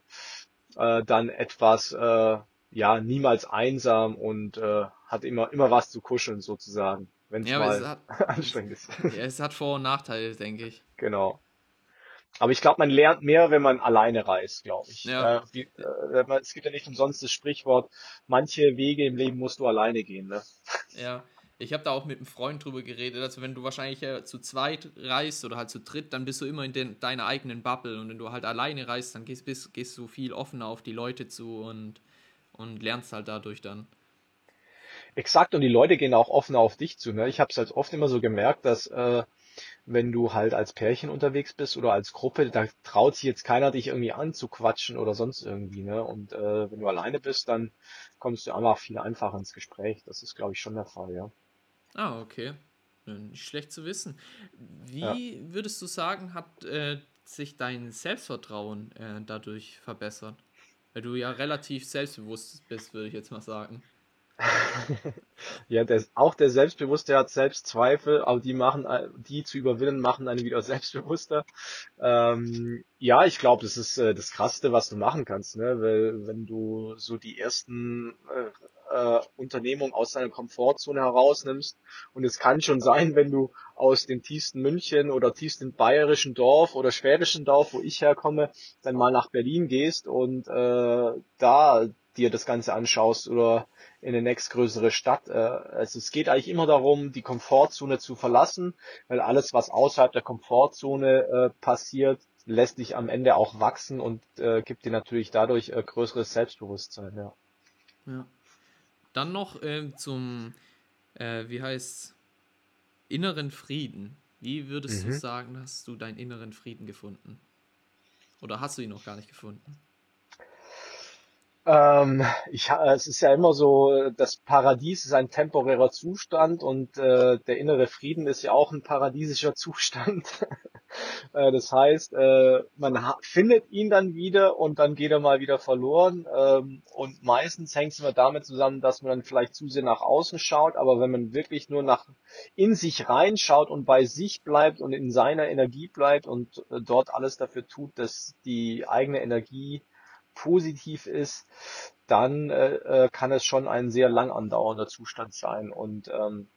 äh, dann etwas äh, ja niemals einsam und äh, hat immer immer was zu kuscheln sozusagen, wenn ja, mal es hat, anstrengend ist. Ja, es hat Vor- und Nachteile, denke ich. Genau. Aber ich glaube, man lernt mehr, wenn man alleine reist, glaube ich. Ja. Äh, wie, äh, es gibt ja nicht umsonst das Sprichwort, manche Wege im Leben musst du alleine gehen. Ne? Ja, Ich habe da auch mit einem Freund drüber geredet, also wenn du wahrscheinlich äh, zu zweit reist oder halt zu dritt, dann bist du immer in den, deiner eigenen Bubble und wenn du halt alleine reist, dann gehst, bist, gehst du viel offener auf die Leute zu und, und lernst halt dadurch dann. Exakt, und die Leute gehen auch offener auf dich zu. Ne? Ich habe es halt oft immer so gemerkt, dass äh, wenn du halt als Pärchen unterwegs bist oder als Gruppe, da traut sich jetzt keiner, dich irgendwie anzuquatschen oder sonst irgendwie. Ne? Und äh, wenn du alleine bist, dann kommst du einfach viel einfacher ins Gespräch. Das ist, glaube ich, schon der Fall, ja. Ah, okay. Nicht schlecht zu wissen. Wie ja. würdest du sagen, hat äh, sich dein Selbstvertrauen äh, dadurch verbessert? Weil du ja relativ selbstbewusst bist, würde ich jetzt mal sagen. Ja, der, auch der Selbstbewusste hat Selbstzweifel, aber die machen, die zu überwinden, machen einen wieder selbstbewusster. Ähm, ja, ich glaube, das ist äh, das Krasseste, was du machen kannst, ne? Weil wenn du so die ersten äh, äh, Unternehmungen aus deiner Komfortzone herausnimmst und es kann schon sein, wenn du aus dem tiefsten München oder tiefsten bayerischen Dorf oder schwäbischen Dorf, wo ich herkomme, dann mal nach Berlin gehst und äh, da dir das Ganze anschaust oder in eine nächstgrößere Stadt. Äh, also es geht eigentlich immer darum, die Komfortzone zu verlassen, weil alles, was außerhalb der Komfortzone äh, passiert, lässt dich am Ende auch wachsen und äh, gibt dir natürlich dadurch größeres Selbstbewusstsein. Ja. ja. Dann noch äh, zum, äh, wie heißt inneren Frieden. Wie würdest mhm. du sagen, hast du deinen inneren Frieden gefunden? Oder hast du ihn noch gar nicht gefunden? Ähm, ich, es ist ja immer so, das Paradies ist ein temporärer Zustand und äh, der innere Frieden ist ja auch ein paradiesischer Zustand. äh, das heißt, äh, man findet ihn dann wieder und dann geht er mal wieder verloren. Ähm, und meistens hängt es immer damit zusammen, dass man dann vielleicht zu sehr nach außen schaut, aber wenn man wirklich nur nach in sich reinschaut und bei sich bleibt und in seiner Energie bleibt und äh, dort alles dafür tut, dass die eigene Energie positiv ist, dann äh, äh, kann es schon ein sehr lang andauernder Zustand sein. Und ähm,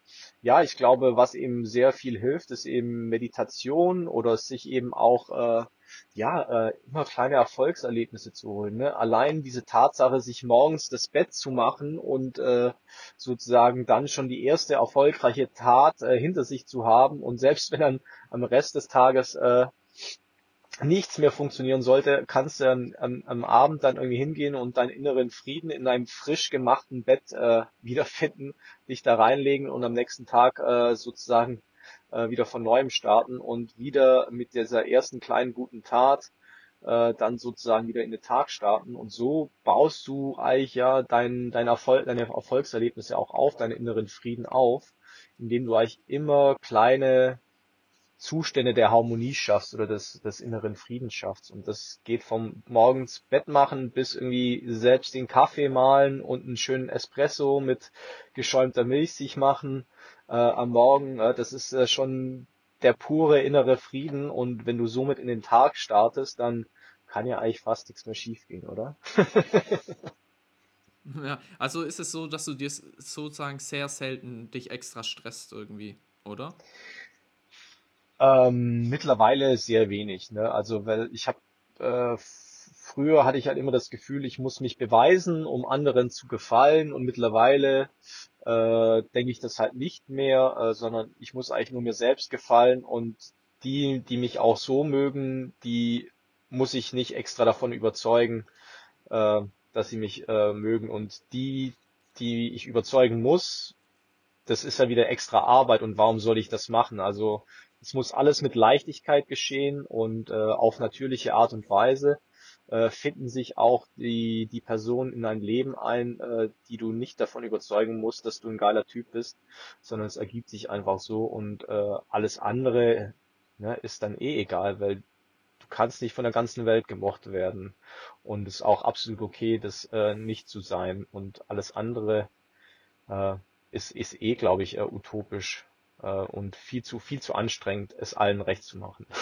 ja, ich glaube, was eben sehr viel hilft, ist eben Meditation oder sich eben auch äh, ja äh, immer kleine Erfolgserlebnisse zu holen. Ne? Allein diese Tatsache, sich morgens das Bett zu machen und äh, sozusagen dann schon die erste erfolgreiche Tat äh, hinter sich zu haben und selbst wenn dann am Rest des Tages äh, nichts mehr funktionieren sollte, kannst du am, am, am Abend dann irgendwie hingehen und deinen inneren Frieden in einem frisch gemachten Bett äh, wiederfinden, dich da reinlegen und am nächsten Tag äh, sozusagen äh, wieder von neuem starten und wieder mit dieser ersten kleinen guten Tat äh, dann sozusagen wieder in den Tag starten. Und so baust du eigentlich ja dein, dein Erfolg, deine Erfolgserlebnisse auch auf, deinen inneren Frieden auf, indem du eigentlich immer kleine Zustände der Harmonie schaffst oder des, des inneren Friedens schaffst. Und das geht vom morgens Bett machen bis irgendwie selbst den Kaffee mahlen und einen schönen Espresso mit geschäumter Milch sich machen äh, am Morgen. Äh, das ist äh, schon der pure innere Frieden. Und wenn du somit in den Tag startest, dann kann ja eigentlich fast nichts mehr schiefgehen, oder? ja, also ist es so, dass du dir sozusagen sehr selten dich extra stresst irgendwie, oder? Ähm, mittlerweile sehr wenig, ne? Also weil ich habe äh, früher hatte ich halt immer das Gefühl, ich muss mich beweisen, um anderen zu gefallen und mittlerweile äh, denke ich das halt nicht mehr, äh, sondern ich muss eigentlich nur mir selbst gefallen und die, die mich auch so mögen, die muss ich nicht extra davon überzeugen, äh, dass sie mich äh, mögen und die, die ich überzeugen muss, das ist ja wieder extra Arbeit und warum soll ich das machen? Also es muss alles mit Leichtigkeit geschehen und äh, auf natürliche Art und Weise äh, finden sich auch die, die Personen in dein Leben ein, äh, die du nicht davon überzeugen musst, dass du ein geiler Typ bist, sondern es ergibt sich einfach so und äh, alles andere ne, ist dann eh egal, weil du kannst nicht von der ganzen Welt gemocht werden. Und es ist auch absolut okay, das äh, nicht zu sein. Und alles andere äh, ist, ist eh, glaube ich, äh, utopisch äh, und viel zu, viel zu anstrengend, es allen recht zu machen.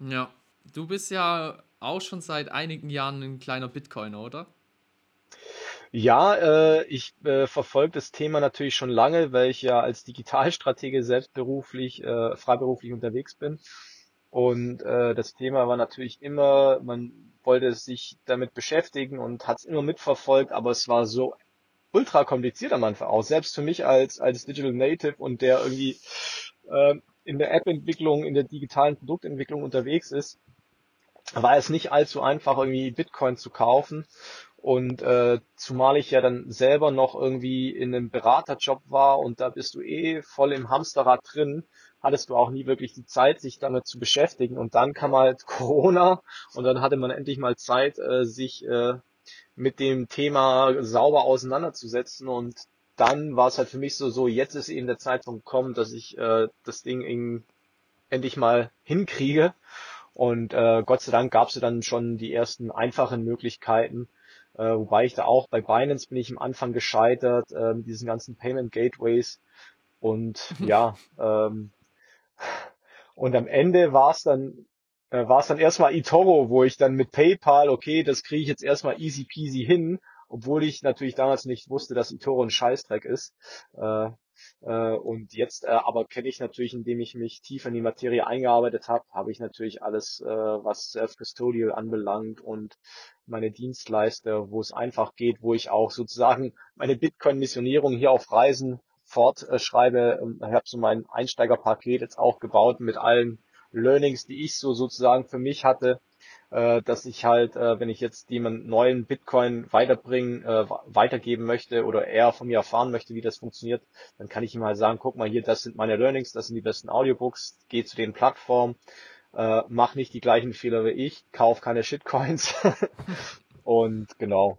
Ja, du bist ja auch schon seit einigen Jahren ein kleiner Bitcoiner, oder? Ja, äh, ich äh, verfolge das Thema natürlich schon lange, weil ich ja als Digitalstratege selbst beruflich, äh, freiberuflich unterwegs bin. Und äh, das Thema war natürlich immer, man wollte sich damit beschäftigen und hat es immer mitverfolgt, aber es war so ultra kompliziert am Anfang auch. Selbst für mich als, als Digital Native und der irgendwie äh, in der App-Entwicklung, in der digitalen Produktentwicklung unterwegs ist, war es nicht allzu einfach, irgendwie Bitcoin zu kaufen. Und äh, zumal ich ja dann selber noch irgendwie in einem Beraterjob war und da bist du eh voll im Hamsterrad drin, hattest du auch nie wirklich die Zeit, sich damit zu beschäftigen. Und dann kam halt Corona und dann hatte man endlich mal Zeit, äh, sich äh, mit dem Thema sauber auseinanderzusetzen. Und dann war es halt für mich so, so jetzt ist eben der Zeitpunkt gekommen, dass ich äh, das Ding in, endlich mal hinkriege. Und äh, Gott sei Dank gab es dann schon die ersten einfachen Möglichkeiten, äh, wobei ich da auch bei Binance bin ich am Anfang gescheitert, äh, diesen ganzen Payment Gateways. Und ja, ähm, und am Ende war es dann äh, war es dann erstmal eToro, wo ich dann mit PayPal, okay, das kriege ich jetzt erstmal easy peasy hin, obwohl ich natürlich damals nicht wusste, dass eToro ein Scheißdreck ist. Äh, äh, und jetzt äh, aber kenne ich natürlich, indem ich mich tief in die Materie eingearbeitet habe, habe ich natürlich alles, äh, was Self-Custodial anbelangt und meine Dienstleister, wo es einfach geht, wo ich auch sozusagen meine Bitcoin-Missionierung hier auf Reisen fortschreibe. Ähm, ich habe so mein Einsteigerpaket jetzt auch gebaut mit allen Learnings, die ich so sozusagen für mich hatte äh, dass ich halt, äh, wenn ich jetzt jemand neuen Bitcoin weiterbringen, äh, weitergeben möchte oder er von mir erfahren möchte, wie das funktioniert, dann kann ich ihm halt sagen, guck mal hier, das sind meine Learnings, das sind die besten Audiobooks, geh zu den Plattformen, äh, mach nicht die gleichen Fehler wie ich, kauf keine Shitcoins und genau.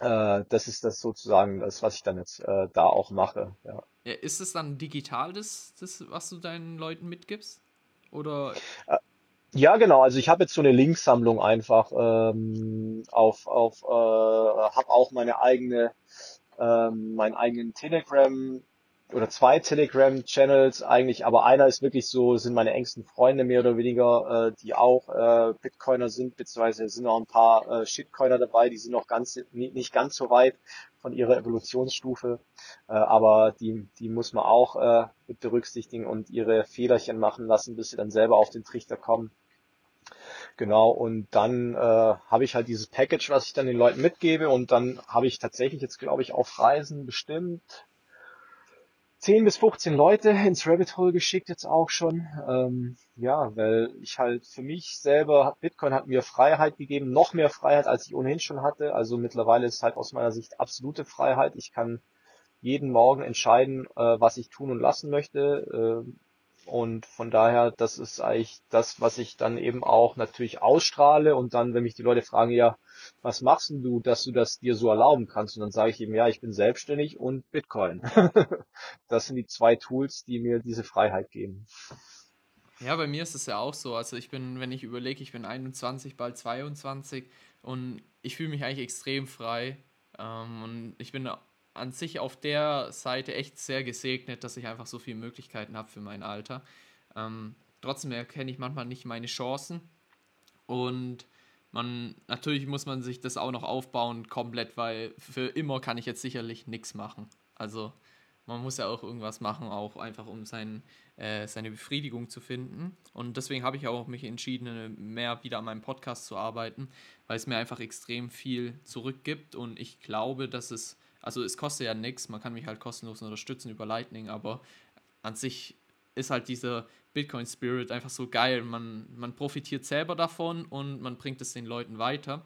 Äh, das ist das sozusagen das, was ich dann jetzt äh, da auch mache. Ja. ja ist es dann digital, das, das, was du deinen Leuten mitgibst? Oder? Ja, genau. Also ich habe jetzt so eine Linksammlung einfach ähm, auf, auf äh, habe auch meine eigene, ähm, meinen eigenen Telegram oder zwei Telegram-Channels eigentlich, aber einer ist wirklich so, sind meine engsten Freunde mehr oder weniger, äh, die auch äh, Bitcoiner sind, beziehungsweise sind auch ein paar äh, Shitcoiner dabei, die sind noch ganz nicht ganz so weit von ihrer Evolutionsstufe, äh, aber die, die muss man auch äh, mit berücksichtigen und ihre Fehlerchen machen lassen, bis sie dann selber auf den Trichter kommen. Genau, und dann äh, habe ich halt dieses Package, was ich dann den Leuten mitgebe und dann habe ich tatsächlich jetzt, glaube ich, auf Reisen bestimmt 10 bis 15 Leute ins Rabbit Hole geschickt jetzt auch schon. Ähm, ja, weil ich halt für mich selber, Bitcoin hat mir Freiheit gegeben, noch mehr Freiheit, als ich ohnehin schon hatte. Also mittlerweile ist halt aus meiner Sicht absolute Freiheit. Ich kann jeden Morgen entscheiden, äh, was ich tun und lassen möchte. Äh, und von daher, das ist eigentlich das, was ich dann eben auch natürlich ausstrahle. Und dann, wenn mich die Leute fragen, ja, was machst denn du, dass du das dir so erlauben kannst? Und dann sage ich eben, ja, ich bin selbstständig und Bitcoin. das sind die zwei Tools, die mir diese Freiheit geben. Ja, bei mir ist es ja auch so. Also ich bin, wenn ich überlege, ich bin 21, bald 22 und ich fühle mich eigentlich extrem frei. Ähm, und ich bin an sich auf der Seite echt sehr gesegnet, dass ich einfach so viele Möglichkeiten habe für mein Alter. Ähm, trotzdem erkenne ich manchmal nicht meine Chancen und man natürlich muss man sich das auch noch aufbauen komplett, weil für immer kann ich jetzt sicherlich nichts machen. Also man muss ja auch irgendwas machen, auch einfach um sein, äh, seine Befriedigung zu finden. Und deswegen habe ich auch mich entschieden, mehr wieder an meinem Podcast zu arbeiten, weil es mir einfach extrem viel zurückgibt und ich glaube, dass es also es kostet ja nichts, man kann mich halt kostenlos unterstützen über Lightning, aber an sich ist halt dieser Bitcoin Spirit einfach so geil. Man, man profitiert selber davon und man bringt es den Leuten weiter.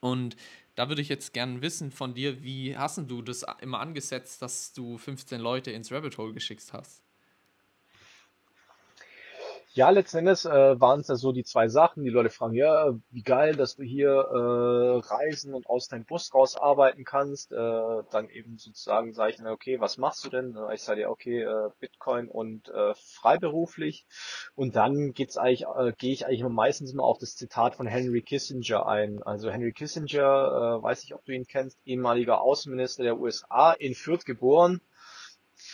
Und da würde ich jetzt gerne wissen von dir, wie hast du das immer angesetzt, dass du 15 Leute ins Rabbit Hole geschickt hast? Ja, letzten Endes äh, waren es ja so die zwei Sachen. Die Leute fragen, ja, wie geil, dass du hier äh, reisen und aus deinem Bus raus arbeiten kannst. Äh, dann eben sozusagen sage ich, na, okay, was machst du denn? Ich sage ja, okay, äh, Bitcoin und äh, freiberuflich. Und dann geht's eigentlich, äh, gehe ich eigentlich meistens immer auf das Zitat von Henry Kissinger ein. Also Henry Kissinger, äh, weiß ich, ob du ihn kennst, ehemaliger Außenminister der USA, in Fürth geboren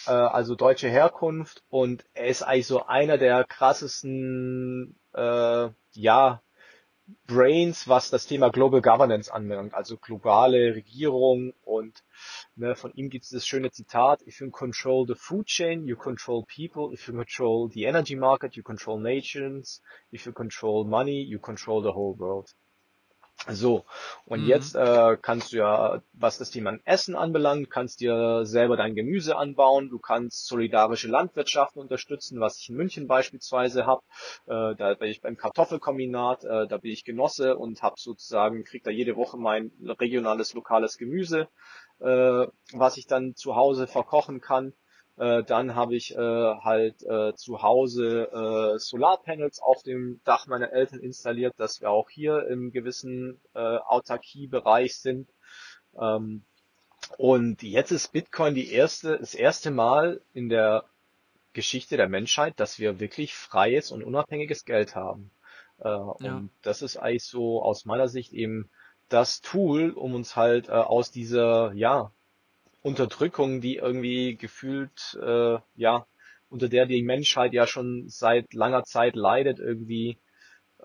äh, also deutsche Herkunft. Und er ist eigentlich so einer der krassesten, äh, ja, Brains, was das Thema Global Governance anbelangt, also globale Regierung und ne, von ihm gibt es das schöne Zitat, if you control the food chain, you control people, if you control the energy market, you control nations, if you control money, you control the whole world. So, und Mhm. jetzt äh, kannst du ja, was das Thema Essen anbelangt, kannst dir selber dein Gemüse anbauen, du kannst solidarische Landwirtschaften unterstützen, was ich in München beispielsweise habe. Äh, da bin ich beim Kartoffelkombinat, äh, da bin ich Genosse und habe sozusagen, krieg da jede Woche mein regionales, lokales Gemüse, äh, was ich dann zu Hause verkochen kann. Äh, dann habe ich äh, halt äh, zu Hause äh, Solarpanels auf dem Dach meiner Eltern installiert, dass wir auch hier im gewissen äh, Autarkiebereich sind. Ähm, und jetzt ist Bitcoin die erste, das erste Mal in der Geschichte der Menschheit, dass wir wirklich freies und unabhängiges Geld haben. Äh, Ja. und das ist eigentlich so aus meiner Sicht eben das Tool, um uns halt äh, aus dieser, ja, Unterdrückung, die irgendwie gefühlt, äh, ja, unter der die Menschheit ja schon seit langer Zeit leidet, irgendwie,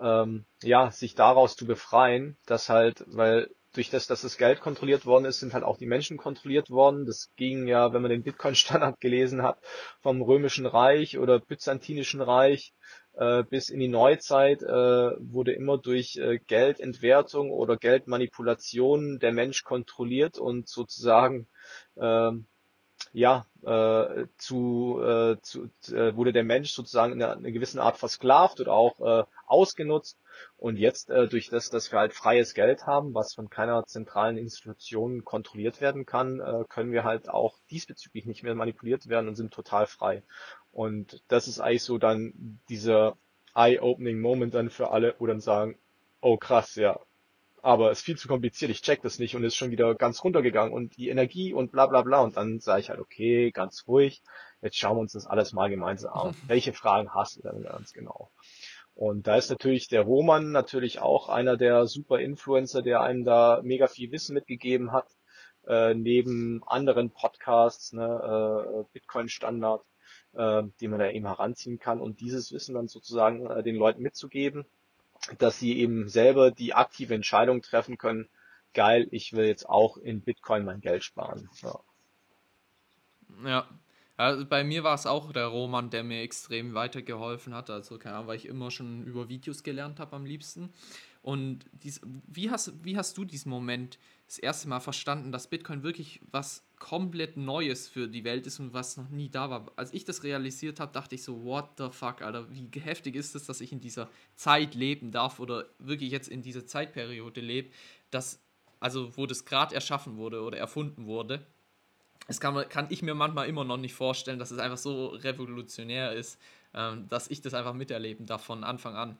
ähm, ja, sich daraus zu befreien, dass halt, weil durch das, dass das Geld kontrolliert worden ist, sind halt auch die Menschen kontrolliert worden. Das ging ja, wenn man den Bitcoin-Standard gelesen hat, vom Römischen Reich oder Byzantinischen Reich äh, bis in die Neuzeit äh, wurde immer durch äh, Geldentwertung oder Geldmanipulation der Mensch kontrolliert und sozusagen ähm, ja, äh, zu, äh, zu äh, wurde der Mensch sozusagen in einer, in einer gewissen Art versklavt oder auch äh, ausgenutzt. Und jetzt äh, durch das, dass wir halt freies Geld haben, was von keiner zentralen Institution kontrolliert werden kann, äh, können wir halt auch diesbezüglich nicht mehr manipuliert werden und sind total frei. Und das ist eigentlich so dann dieser eye-opening Moment dann für alle, wo dann sagen, oh krass, ja, aber es ist viel zu kompliziert, ich check das nicht und ist schon wieder ganz runtergegangen und die Energie und bla bla bla und dann sage ich halt, okay, ganz ruhig, jetzt schauen wir uns das alles mal gemeinsam an. Welche Fragen hast du denn ganz genau? Und da ist natürlich der Roman natürlich auch einer der super Influencer, der einem da mega viel Wissen mitgegeben hat, äh, neben anderen Podcasts, ne, äh, Bitcoin Standard, äh, die man da eben heranziehen kann und dieses Wissen dann sozusagen äh, den Leuten mitzugeben dass sie eben selber die aktive Entscheidung treffen können, geil, ich will jetzt auch in Bitcoin mein Geld sparen. Ja. Ja. Also bei mir war es auch der Roman, der mir extrem weitergeholfen hat. Also, keine Ahnung, weil ich immer schon über Videos gelernt habe am liebsten. Und dies, wie, hast, wie hast du diesen Moment das erste Mal verstanden, dass Bitcoin wirklich was komplett Neues für die Welt ist und was noch nie da war? Als ich das realisiert habe, dachte ich so, what the fuck, Alter, wie heftig ist es, dass ich in dieser Zeit leben darf oder wirklich jetzt in dieser Zeitperiode lebe, dass, also wo das gerade erschaffen wurde oder erfunden wurde das kann, kann ich mir manchmal immer noch nicht vorstellen, dass es einfach so revolutionär ist, ähm, dass ich das einfach miterleben darf von Anfang an.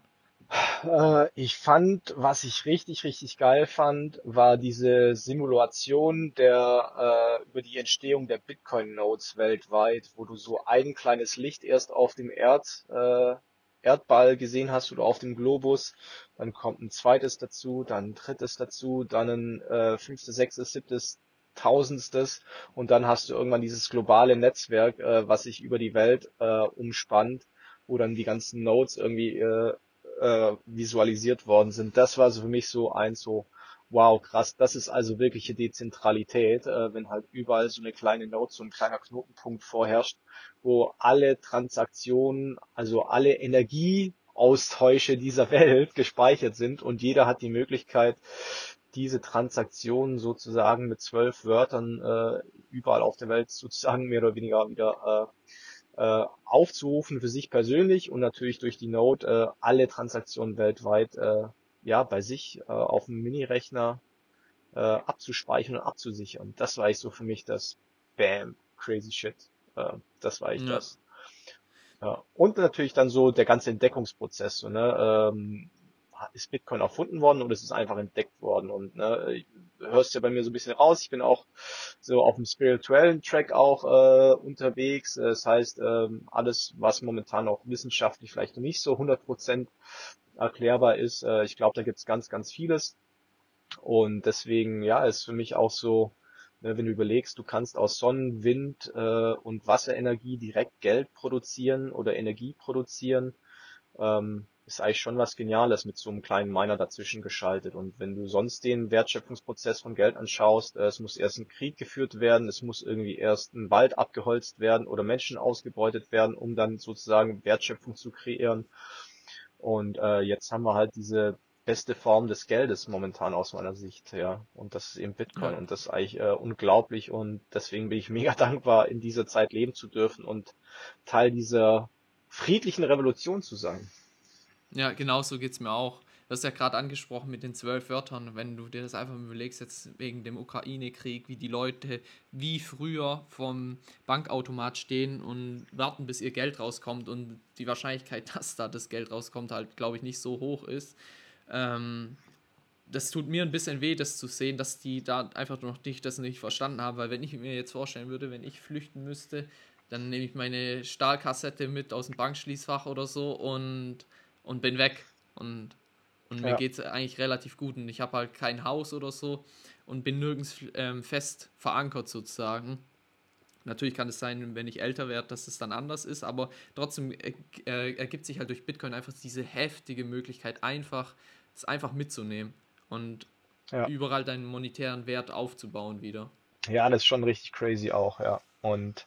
Äh, ich fand, was ich richtig, richtig geil fand, war diese Simulation der, äh, über die Entstehung der Bitcoin-Nodes weltweit, wo du so ein kleines Licht erst auf dem Erd, äh, Erdball gesehen hast oder auf dem Globus, dann kommt ein zweites dazu, dann ein drittes dazu, dann ein äh, fünftes, sechstes, siebtes, Tausendstes. Und dann hast du irgendwann dieses globale Netzwerk, äh, was sich über die Welt äh, umspannt, wo dann die ganzen Nodes irgendwie äh, äh, visualisiert worden sind. Das war so für mich so ein so, wow, krass, das ist also wirkliche Dezentralität, äh, wenn halt überall so eine kleine Node, so ein kleiner Knotenpunkt vorherrscht, wo alle Transaktionen, also alle Energieaustausche dieser Welt gespeichert sind und jeder hat die Möglichkeit, diese Transaktionen sozusagen mit zwölf Wörtern äh, überall auf der Welt sozusagen mehr oder weniger wieder äh, äh, aufzurufen für sich persönlich und natürlich durch die Node äh, alle Transaktionen weltweit äh, ja bei sich äh, auf dem Mini-Rechner äh, abzuspeichern und abzusichern. Das war ich so für mich das Bam, crazy shit. Äh, das war ich Ja, das. Ja. Und natürlich dann so der ganze Entdeckungsprozess. So, ne? ähm, ist Bitcoin erfunden worden oder ist es einfach entdeckt worden? Und ne, hörst ja bei mir so ein bisschen raus, ich bin auch so auf dem spirituellen Track auch äh, unterwegs. Das heißt, ähm, alles, was momentan auch wissenschaftlich vielleicht nicht so 100% erklärbar ist, äh, ich glaube, da gibt's ganz, ganz vieles. Und deswegen, ja, ist für mich auch so, ne, wenn du überlegst, du kannst aus Sonnen, Wind äh, und Wasserenergie direkt Geld produzieren oder Energie produzieren ähm, ist eigentlich schon was Geniales mit so einem kleinen Miner dazwischen geschaltet. Und wenn du sonst den Wertschöpfungsprozess von Geld anschaust, äh, es muss erst ein Krieg geführt werden, es muss irgendwie erst ein Wald abgeholzt werden oder Menschen ausgebeutet werden, um dann sozusagen Wertschöpfung zu kreieren. Und äh, jetzt haben wir halt diese beste Form des Geldes momentan aus meiner Sicht, ja. Und das ist eben Bitcoin Ja. und das ist eigentlich äh, unglaublich und deswegen bin ich mega dankbar, in dieser Zeit leben zu dürfen und Teil dieser friedlichen Revolution zu sein. Ja, genau so geht es mir auch. Du hast ja gerade angesprochen mit den zwölf Wörtern, wenn du dir das einfach mal überlegst, jetzt wegen dem Ukraine-Krieg, wie die Leute wie früher vom Bankautomat stehen und warten, bis ihr Geld rauskommt und die Wahrscheinlichkeit, dass da das Geld rauskommt, halt, glaube ich, nicht so hoch ist. Ähm, das tut mir ein bisschen weh, das zu sehen, dass die da einfach noch nicht das nicht verstanden haben, weil wenn ich mir jetzt vorstellen würde, wenn ich flüchten müsste, dann nehme ich meine Stahlkassette mit aus dem Bankschließfach oder so und, und bin weg. Und, und mir Ja. geht es eigentlich relativ gut. Und ich habe halt kein Haus oder so und bin nirgends ähm, fest verankert sozusagen. Natürlich kann es sein, wenn ich älter werde, dass es dann anders ist, aber trotzdem äh, äh, ergibt sich halt durch Bitcoin einfach diese heftige Möglichkeit, einfach es einfach mitzunehmen und Ja. überall deinen monetären Wert aufzubauen wieder. Ja, das ist schon richtig crazy auch, ja. Und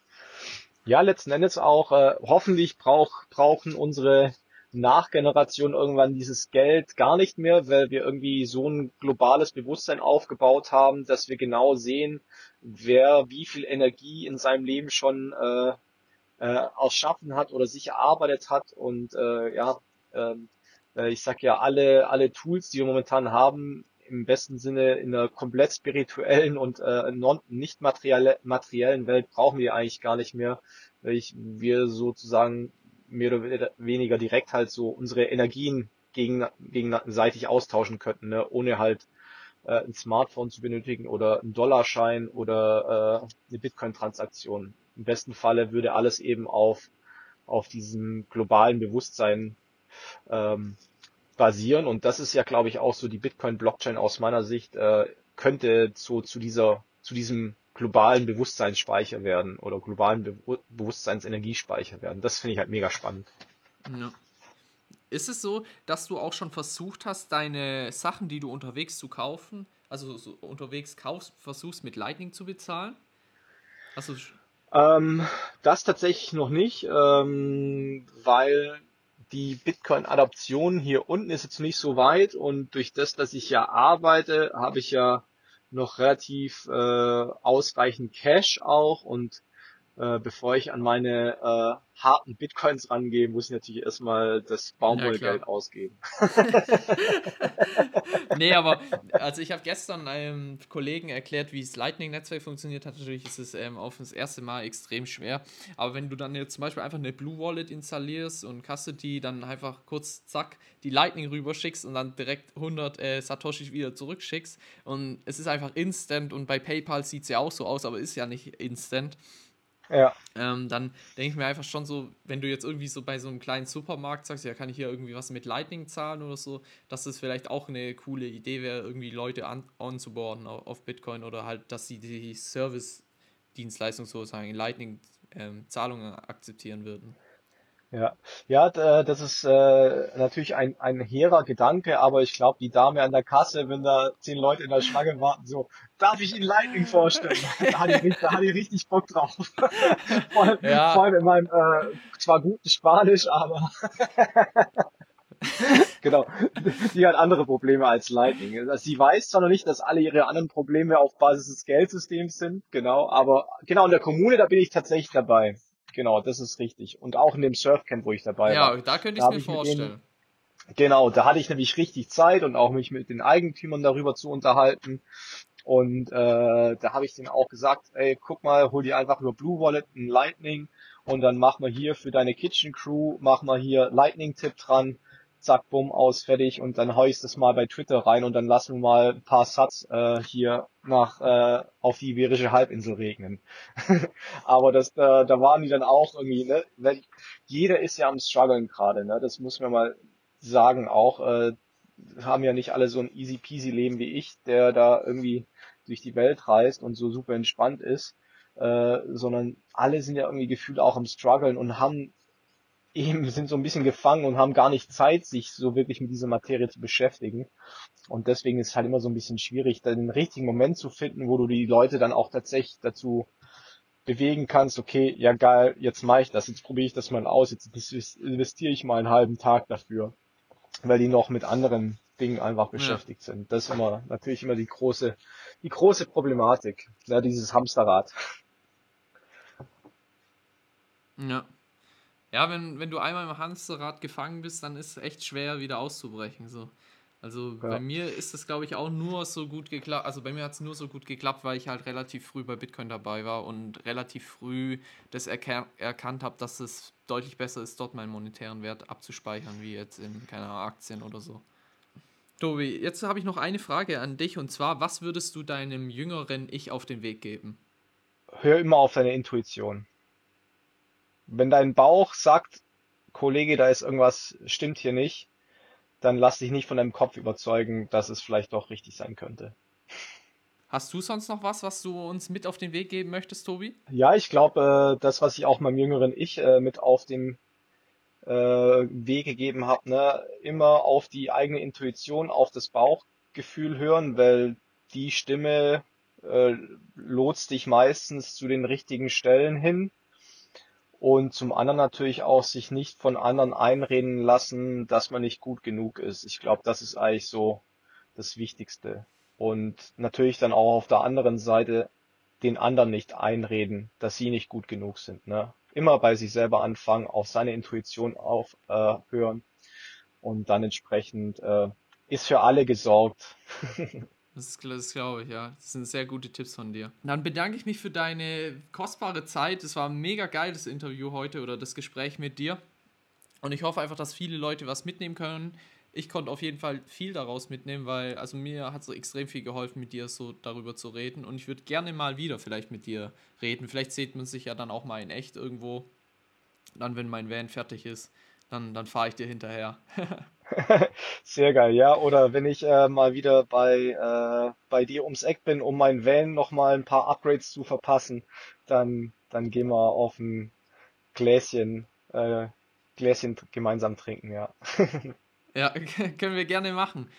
ja, letzten Endes auch, äh, hoffentlich brauch, brauchen unsere Nachgeneration irgendwann dieses Geld gar nicht mehr, weil wir irgendwie so ein globales Bewusstsein aufgebaut haben, dass wir genau sehen, wer wie viel Energie in seinem Leben schon äh, äh, erschaffen hat oder sich erarbeitet hat. Und äh, ja, ähm, äh, ich sag ja, alle, alle Tools, die wir momentan haben, im besten Sinne in einer komplett spirituellen und äh, non, nicht materielle, materiellen Welt brauchen wir eigentlich gar nicht mehr, weil ich, wir sozusagen mehr oder weniger direkt halt so unsere Energien gegen, gegenseitig austauschen könnten, ne? ohne halt äh, ein Smartphone zu benötigen oder einen Dollarschein oder äh, eine Bitcoin-Transaktion. Im besten Falle würde alles eben auf, auf diesem globalen Bewusstsein ähm, basieren. Und das ist ja, glaube ich, auch so die Bitcoin-Blockchain aus meiner Sicht, äh, könnte so zu dieser, zu diesem globalen Bewusstseinsspeicher werden oder globalen Be Bewusstseinsenergiespeicher werden. Das finde ich halt mega spannend. Ja. Ist es so, dass du auch schon versucht hast, deine Sachen, die du unterwegs zu kaufen, also so unterwegs kaufst, versuchst mit Lightning zu bezahlen? Also Ähm, das tatsächlich noch nicht, ähm, weil die Bitcoin-Adaption hier unten ist jetzt nicht so weit und durch das, dass ich ja arbeite, habe ich ja noch relativ äh, ausreichend Cash auch und äh, bevor ich an meine äh, harten Bitcoins rangehe, muss ich natürlich erstmal das Baumwollgeld ausgeben. nee, aber also ich habe gestern einem Kollegen erklärt, wie das Lightning-Netzwerk funktioniert hat. Natürlich ist es ähm, auf das erste Mal extrem schwer. Aber wenn du dann jetzt zum Beispiel einfach eine Blue Wallet installierst und Custody dann einfach kurz zack die Lightning rüberschickst und dann direkt 100 äh, Satoshi wieder zurückschickst und es ist einfach instant und bei PayPal sieht es ja auch so aus, aber ist ja nicht instant. Ja. Ähm, dann denke ich mir einfach schon so, wenn du jetzt irgendwie so bei so einem kleinen Supermarkt sagst, ja, kann ich hier irgendwie was mit Lightning zahlen oder so, dass das vielleicht auch eine coole Idee wäre, irgendwie Leute an, onzuboarden auf, Bitcoin oder halt, dass sie die Service-Dienstleistung sozusagen in Lightning-Zahlungen akzeptieren würden. Ja, ja, d- das ist äh, natürlich ein, ein hehrer Gedanke, aber ich glaube, die Dame an der Kasse, wenn da zehn Leute in der Schlange warten, so, darf ich Ihnen Lightning vorstellen? Da hat die, richtig- da hat die richtig Bock drauf. vor, allem, Ja. vor allem in meinem äh, zwar guten Spanisch, aber genau, die hat andere Probleme als Lightning. Also sie weiß zwar noch nicht, dass alle ihre anderen Probleme auf Basis des Geldsystems sind, genau, aber genau in der Kommune, da bin ich tatsächlich dabei. Genau, das ist richtig. Und auch in dem Surfcamp, wo ich dabei Ja, war. da könnte Da ich mir vorstellen. Genau, da hatte ich nämlich richtig Zeit und auch mich mit den Eigentümern darüber zu unterhalten. Und äh, da habe ich denen auch gesagt, ey, guck mal, hol dir einfach über Blue Wallet ein Lightning und dann mach mal hier für deine Kitchen Crew, mach mal hier Lightning-Tipp dran, zack, bumm, aus, fertig und dann hau ich das mal bei Twitter rein und dann lassen wir mal ein paar Satz äh, hier nach äh, auf die Iberische Halbinsel regnen. Aber das, äh, da waren die dann auch irgendwie, ne, weil jeder ist ja am struggeln gerade, ne, das muss man mal sagen auch, äh, haben ja nicht alle so ein easy peasy Leben wie ich, der da irgendwie durch die Welt reist und so super entspannt ist, äh, sondern alle sind ja irgendwie gefühlt auch am struggeln und haben eben sind so ein bisschen gefangen und haben gar nicht Zeit, sich so wirklich mit dieser Materie zu beschäftigen. Und deswegen ist es halt immer so ein bisschen schwierig, den richtigen Moment zu finden, wo du die Leute dann auch tatsächlich dazu bewegen kannst, okay, ja geil, jetzt mache ich das, jetzt probiere ich das mal aus, jetzt investiere ich mal einen halben Tag dafür, weil die noch mit anderen Ding einfach beschäftigt ja. sind. Das ist immer natürlich immer die große, die große Problematik, ja, dieses Hamsterrad. Ja. Ja, wenn, wenn du einmal im Hamsterrad gefangen bist, dann ist es echt schwer, wieder auszubrechen. So. Also ja. bei mir ist es, glaube ich, auch nur so gut geklappt. Also bei mir hat es nur so gut geklappt, weil ich halt relativ früh bei Bitcoin dabei war und relativ früh das erkan erkannt habe, dass es deutlich besser ist, dort meinen monetären Wert abzuspeichern, wie jetzt in, keine Ahnung, Aktien oder so. Tobi, jetzt habe ich noch eine Frage an dich und zwar, was würdest du deinem jüngeren Ich auf den Weg geben? Hör immer auf deine Intuition. Wenn dein Bauch sagt, Kollege, da ist irgendwas, stimmt hier nicht, dann lass dich nicht von deinem Kopf überzeugen, dass es vielleicht doch richtig sein könnte. Hast du sonst noch was, was du uns mit auf den Weg geben möchtest, Tobi? Ja, ich glaube, äh, das, was ich auch meinem jüngeren Ich äh, mit auf den äh, Weg gegeben habe, ne, immer auf die eigene Intuition, auf das Bauchgefühl hören, weil die Stimme äh, lotst dich meistens zu den richtigen Stellen hin und zum anderen natürlich auch sich nicht von anderen einreden lassen, dass man nicht gut genug ist. Ich glaube, das ist eigentlich so das Wichtigste. Und natürlich dann auch auf der anderen Seite den anderen nicht einreden, dass sie nicht gut genug sind. Ne? Immer bei sich selber anfangen, auf seine Intuition aufhören äh, und dann entsprechend äh, ist für alle gesorgt. Das, das glaube ich, ja. Das sind sehr gute Tipps von dir. Dann bedanke ich mich für deine kostbare Zeit. Es war ein mega geiles Interview heute oder das Gespräch mit dir. Und ich hoffe einfach, dass viele Leute was mitnehmen können. Ich konnte auf jeden Fall viel daraus mitnehmen, weil also mir hat so extrem viel geholfen, mit dir so darüber zu reden. Und ich würde gerne mal wieder vielleicht mit dir reden. Vielleicht sieht man sich ja dann auch mal in echt irgendwo. Dann, wenn mein Van fertig ist, dann, dann fahre ich dir hinterher. Sehr geil, ja. Oder wenn ich äh, mal wieder bei, äh, bei dir ums Eck bin, um mein Van nochmal ein paar Upgrades zu verpassen, dann, dann gehen wir auf ein Gläschen, äh, Gläschen gemeinsam trinken, ja. ja, können wir gerne machen.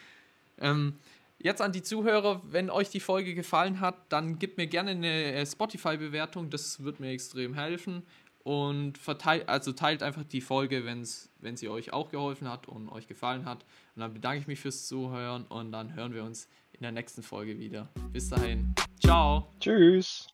Ähm, jetzt an die Zuhörer, wenn euch die Folge gefallen hat, dann gebt mir gerne eine äh, Spotify-Bewertung, das wird mir extrem helfen und verteilt, also teilt einfach die Folge, wenn's, wenn sie euch auch geholfen hat und euch gefallen hat. Und dann bedanke ich mich fürs Zuhören und dann hören wir uns in der nächsten Folge wieder. Bis dahin. Ciao. Tschüss.